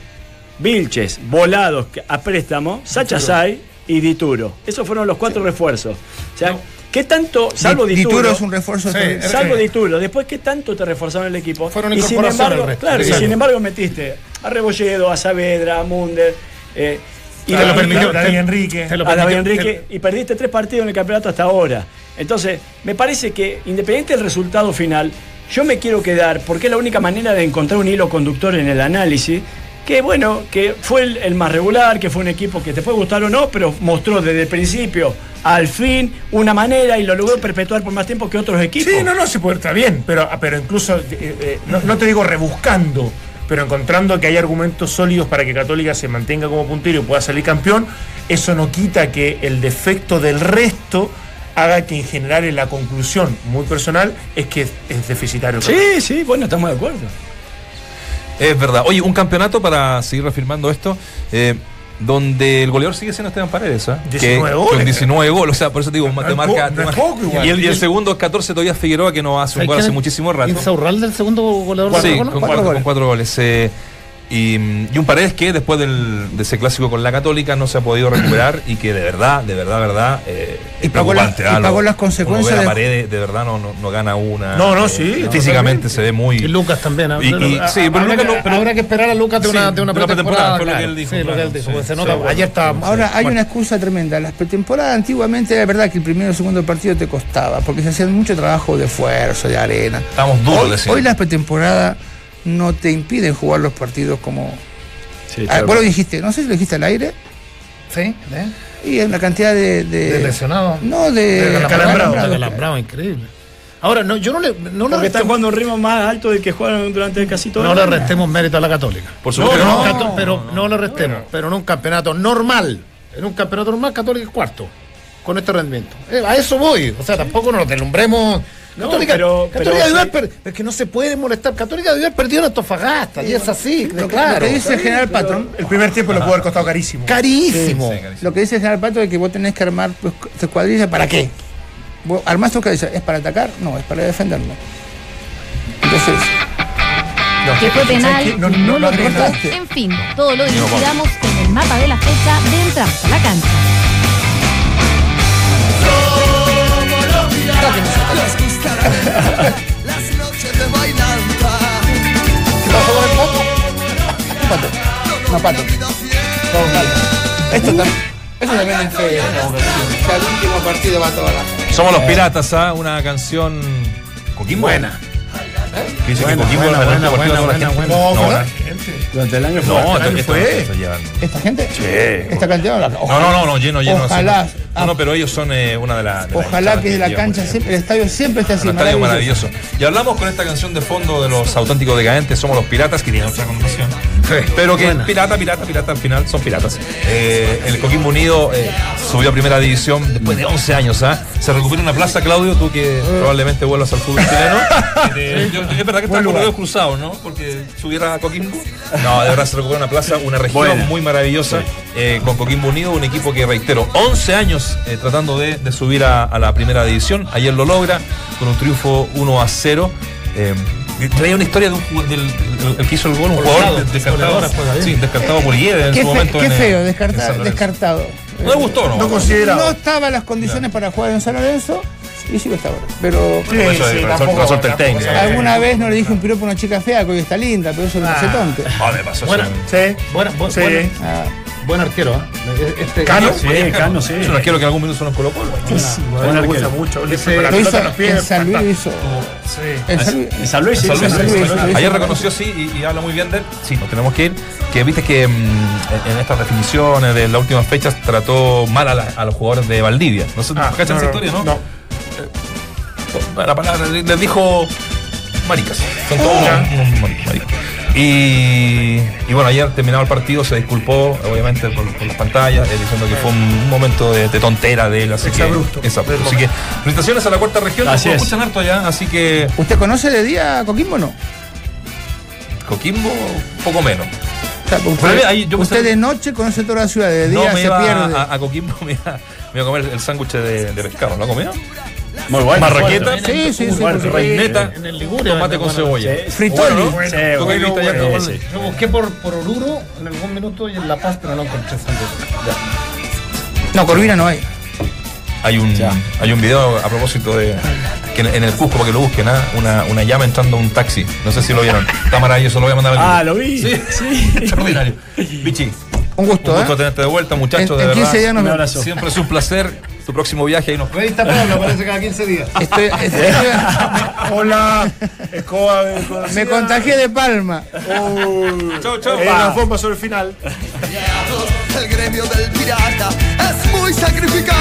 Vilches, Volados a préstamo, Sachasay y Dituro. Esos fueron los cuatro refuerzos. O sea, ¿qué tanto, salvo Di- Dituro, Dituro es un refuerzo. Sí. Salvo Sí. Dituro, después qué tanto te reforzaron el equipo. Fueron y sin embargo, claro, y sin embargo metiste a Rebolledo, a Saavedra, a Munder, eh, y Te lo permitió David Enrique. te lo a David Enrique y perdiste tres partidos en el campeonato hasta ahora. Entonces, me parece que independiente del resultado final, yo me quiero quedar, porque es la única manera de encontrar un hilo conductor en el análisis, que bueno, que fue el, el más regular, que fue un equipo que te puede gustar o no, pero mostró desde el principio al fin una manera y lo logró perpetuar por más tiempo que otros equipos. Sí, no, no, se puede, está bien, pero, ah, pero incluso, eh, eh, no, no te digo rebuscando, pero encontrando que hay argumentos sólidos para que Católica se mantenga como puntero y pueda salir campeón, eso no quita que el defecto del resto haga que en general en la conclusión muy personal es que es deficitario. Sí, sí, bueno, estamos de acuerdo. Es verdad. Oye, un campeonato para seguir reafirmando esto. eh, donde el goleador sigue siendo Esteban Paredes, ¿ah? 19 Que- goles. Con 19 goles, o sea, por eso te digo, te marca. te y, el, y el segundo es 14 todavía Figueroa, que no hace un gol hace muchísimo rato. Insaurralde, el segundo goleador Sí, con cuatro, Colo-Colo. con cuatro goles. eh, y, y un Paredes que después del, de ese clásico con la Católica no se ha podido recuperar y que de verdad, de verdad, verdad, eh, Y es pagó la- y ¿ah? pagó Lo- las consecuencias de- Paredes, de verdad, no, no, no gana una. No, no, eh, sí, Físicamente se ve muy. Y Lucas también. ¿eh? Y- y- Pero, sí, ah, pero habrá, Lucas que, no- pero- habrá que esperar a Lucas de una, Sí, de una de pretemporada. pretemporada, ayer estábamos. Ahora, hay una excusa tremenda. Las pretemporadas antiguamente era verdad que el primero y el segundo partido te costaba, porque se hacían mucho trabajo de esfuerzo, de arena. Estamos duros, Hoy, hoy las pretemporadas no te impiden jugar los partidos como. Sí, Ah, vos lo dijiste, no sé si lo dijiste al aire, Sí, ¿eh? y en la cantidad de. De, De lesionados. No, de. De acalambrado, increíble. Ahora, no, yo no le, no Porque está jugando un ritmo más alto del que jugaron durante casi todo no el le año. restemos mérito a la Católica. Por supuesto no, que no, no. Cató- pero no le restemos. Pero en un campeonato normal, en un campeonato normal, Católica es cuarto. con este rendimiento. Eh, a eso voy. O sea, tampoco nos deslumbremos. No, Católica, pero- Católica pero sí. per- es que no se puede molestar. Católica debió haber perdido en Antofagasta, y es así, de Lo que, claro. lo que dice el general Patton, El primer tiempo le pudo haber costado carísimo. Carísimo. lo que dice el general Patton es que vos tenés que armar pues, tu escuadrilla, ¿para qué? Vos armás tu escuadrilla, ¿es para atacar? No, es para defenderlo. Entonces, que fue penal? No, no, no, lo no cortó. En fin, todo lo dilucidamos en el mapa de la fecha de entramos a la cancha. Las noches de bailanza. Pato. No, Pato. Esto también. Esto también es feo. El último partido va a toda la Somos los piratas, ¿ah? Una canción. Coquimbo. Buena. Que dice Buena, que Coquimbo buena, el. No, No, Durante el año fue. no, año esto- fue. ¿Esta gente? Sí. Esta cantidad la No, no, no, no, lleno, lleno. Ojalá. sí. No, no, pero ellos son eh, una de las. Ojalá que la cancha siempre, el estadio siempre esté así. Un estadio maravilloso. maravilloso. Y hablamos con esta canción de fondo de los auténticos decadentes, somos los piratas, que tiene otra connotación. Pero que pirata, pirata, pirata, al final son piratas. Eh, el Coquimbo Unido eh, subió a primera división después de 11 años. ¿ah? Se recupera una plaza, Claudio, tú que probablemente vuelvas al fútbol chileno. Es verdad que está con los dedos cruzados, ¿no? Porque subiera a Coquimbo. No, de verdad se recupera una plaza, una región Buena. muy maravillosa eh, con Coquimbo Unido, un equipo que reitero, 11 años eh, tratando de, de subir a, a la primera división. Ayer lo logra con un triunfo 1 a 0. Eh, traía una historia de un jugador, del, el, el que hizo el gol, un jugador de- descartado, sí, descartado por Guedes en Qué, su fe- momento. qué en, feo, en descarta- San Lorenzo. descartado. No le gustó, ¿no? No considerado. No estaban las condiciones para jugar en San Lorenzo y sí lo está ahora. Pero eso Sí, tampoco- el técnico. alguna vez no le dije un piropo a una chica fea que hoy está linda, pero eso no hace tonto. Ah, me pasó Bueno. Sí. Buena- bu- Sí. buena- Ah, Buen arquero, ¿eh? Este, Cano. Sí, Cano, sí. Es un arquero que en algún minuto se nos colocó. Me gusta mucho. Le Ese- la hizo en los pies, en San Luis, hizo. Sí. En San Luis. En San Luis. Ayer reconoció sí y, y habla muy bien de él. Sí, nos tenemos que ir. Que viste que mm, en, en estas definiciones de las últimas fechas trató mal a, la- a los jugadores de Valdivia. No sé, Ah, ¿cachan no, esa historia, no? no. La palabra les dijo maricas. Son todos unos, unos mari- maricas. Y, y bueno, ayer terminado el partido se disculpó, obviamente, por, por las pantallas, eh, diciendo que fue un, un momento de, de tontera de él. Así que, Exabrupto. Exabrupto. Así que felicitaciones a la cuarta región. Así nos es. escuchan harto allá, así que ¿Usted conoce de día a Coquimbo o no? Coquimbo, poco menos. O sea, usted, ahí yo usted de noche conoce toda la ciudad, de No, día me se iba pierde. a, a Coquimbo, me iba, me iba a comer el sándwich de, de pescado. ¿Lo ha comido? Muy bueno. Marraqueta, Sí, sí, sí. Reineta, en el Liguria, tomate con bueno, cebolla. sí. Fritoli. Yo busqué por, por Oruro en algún minuto y en La Paz, pero no encontré. No, Corvina no hay. Hay un, hay un video a propósito de que en, el Cusco, para que lo busquen, ¿ah? una, una llama entrando a un taxi. No sé si lo vieron. Está maravilloso, lo voy a mandar al Ah, lo vi. Sí, Sí. extraordinario. Bichi, Un gusto, un gusto ¿eh? tenerte de vuelta, En, muchachos, de en 15 verdad. días nos Un vemos. abrazo. Siempre es un placer. Tu próximo viaje ahí nos Revista Pablo aparece cada 15 días. Estoy- estoy- Hola, escoba. de- me contagié de Palma. Chau, chau. Eh, la bomba sobre el final. El gremio del pirata es muy sacrificado.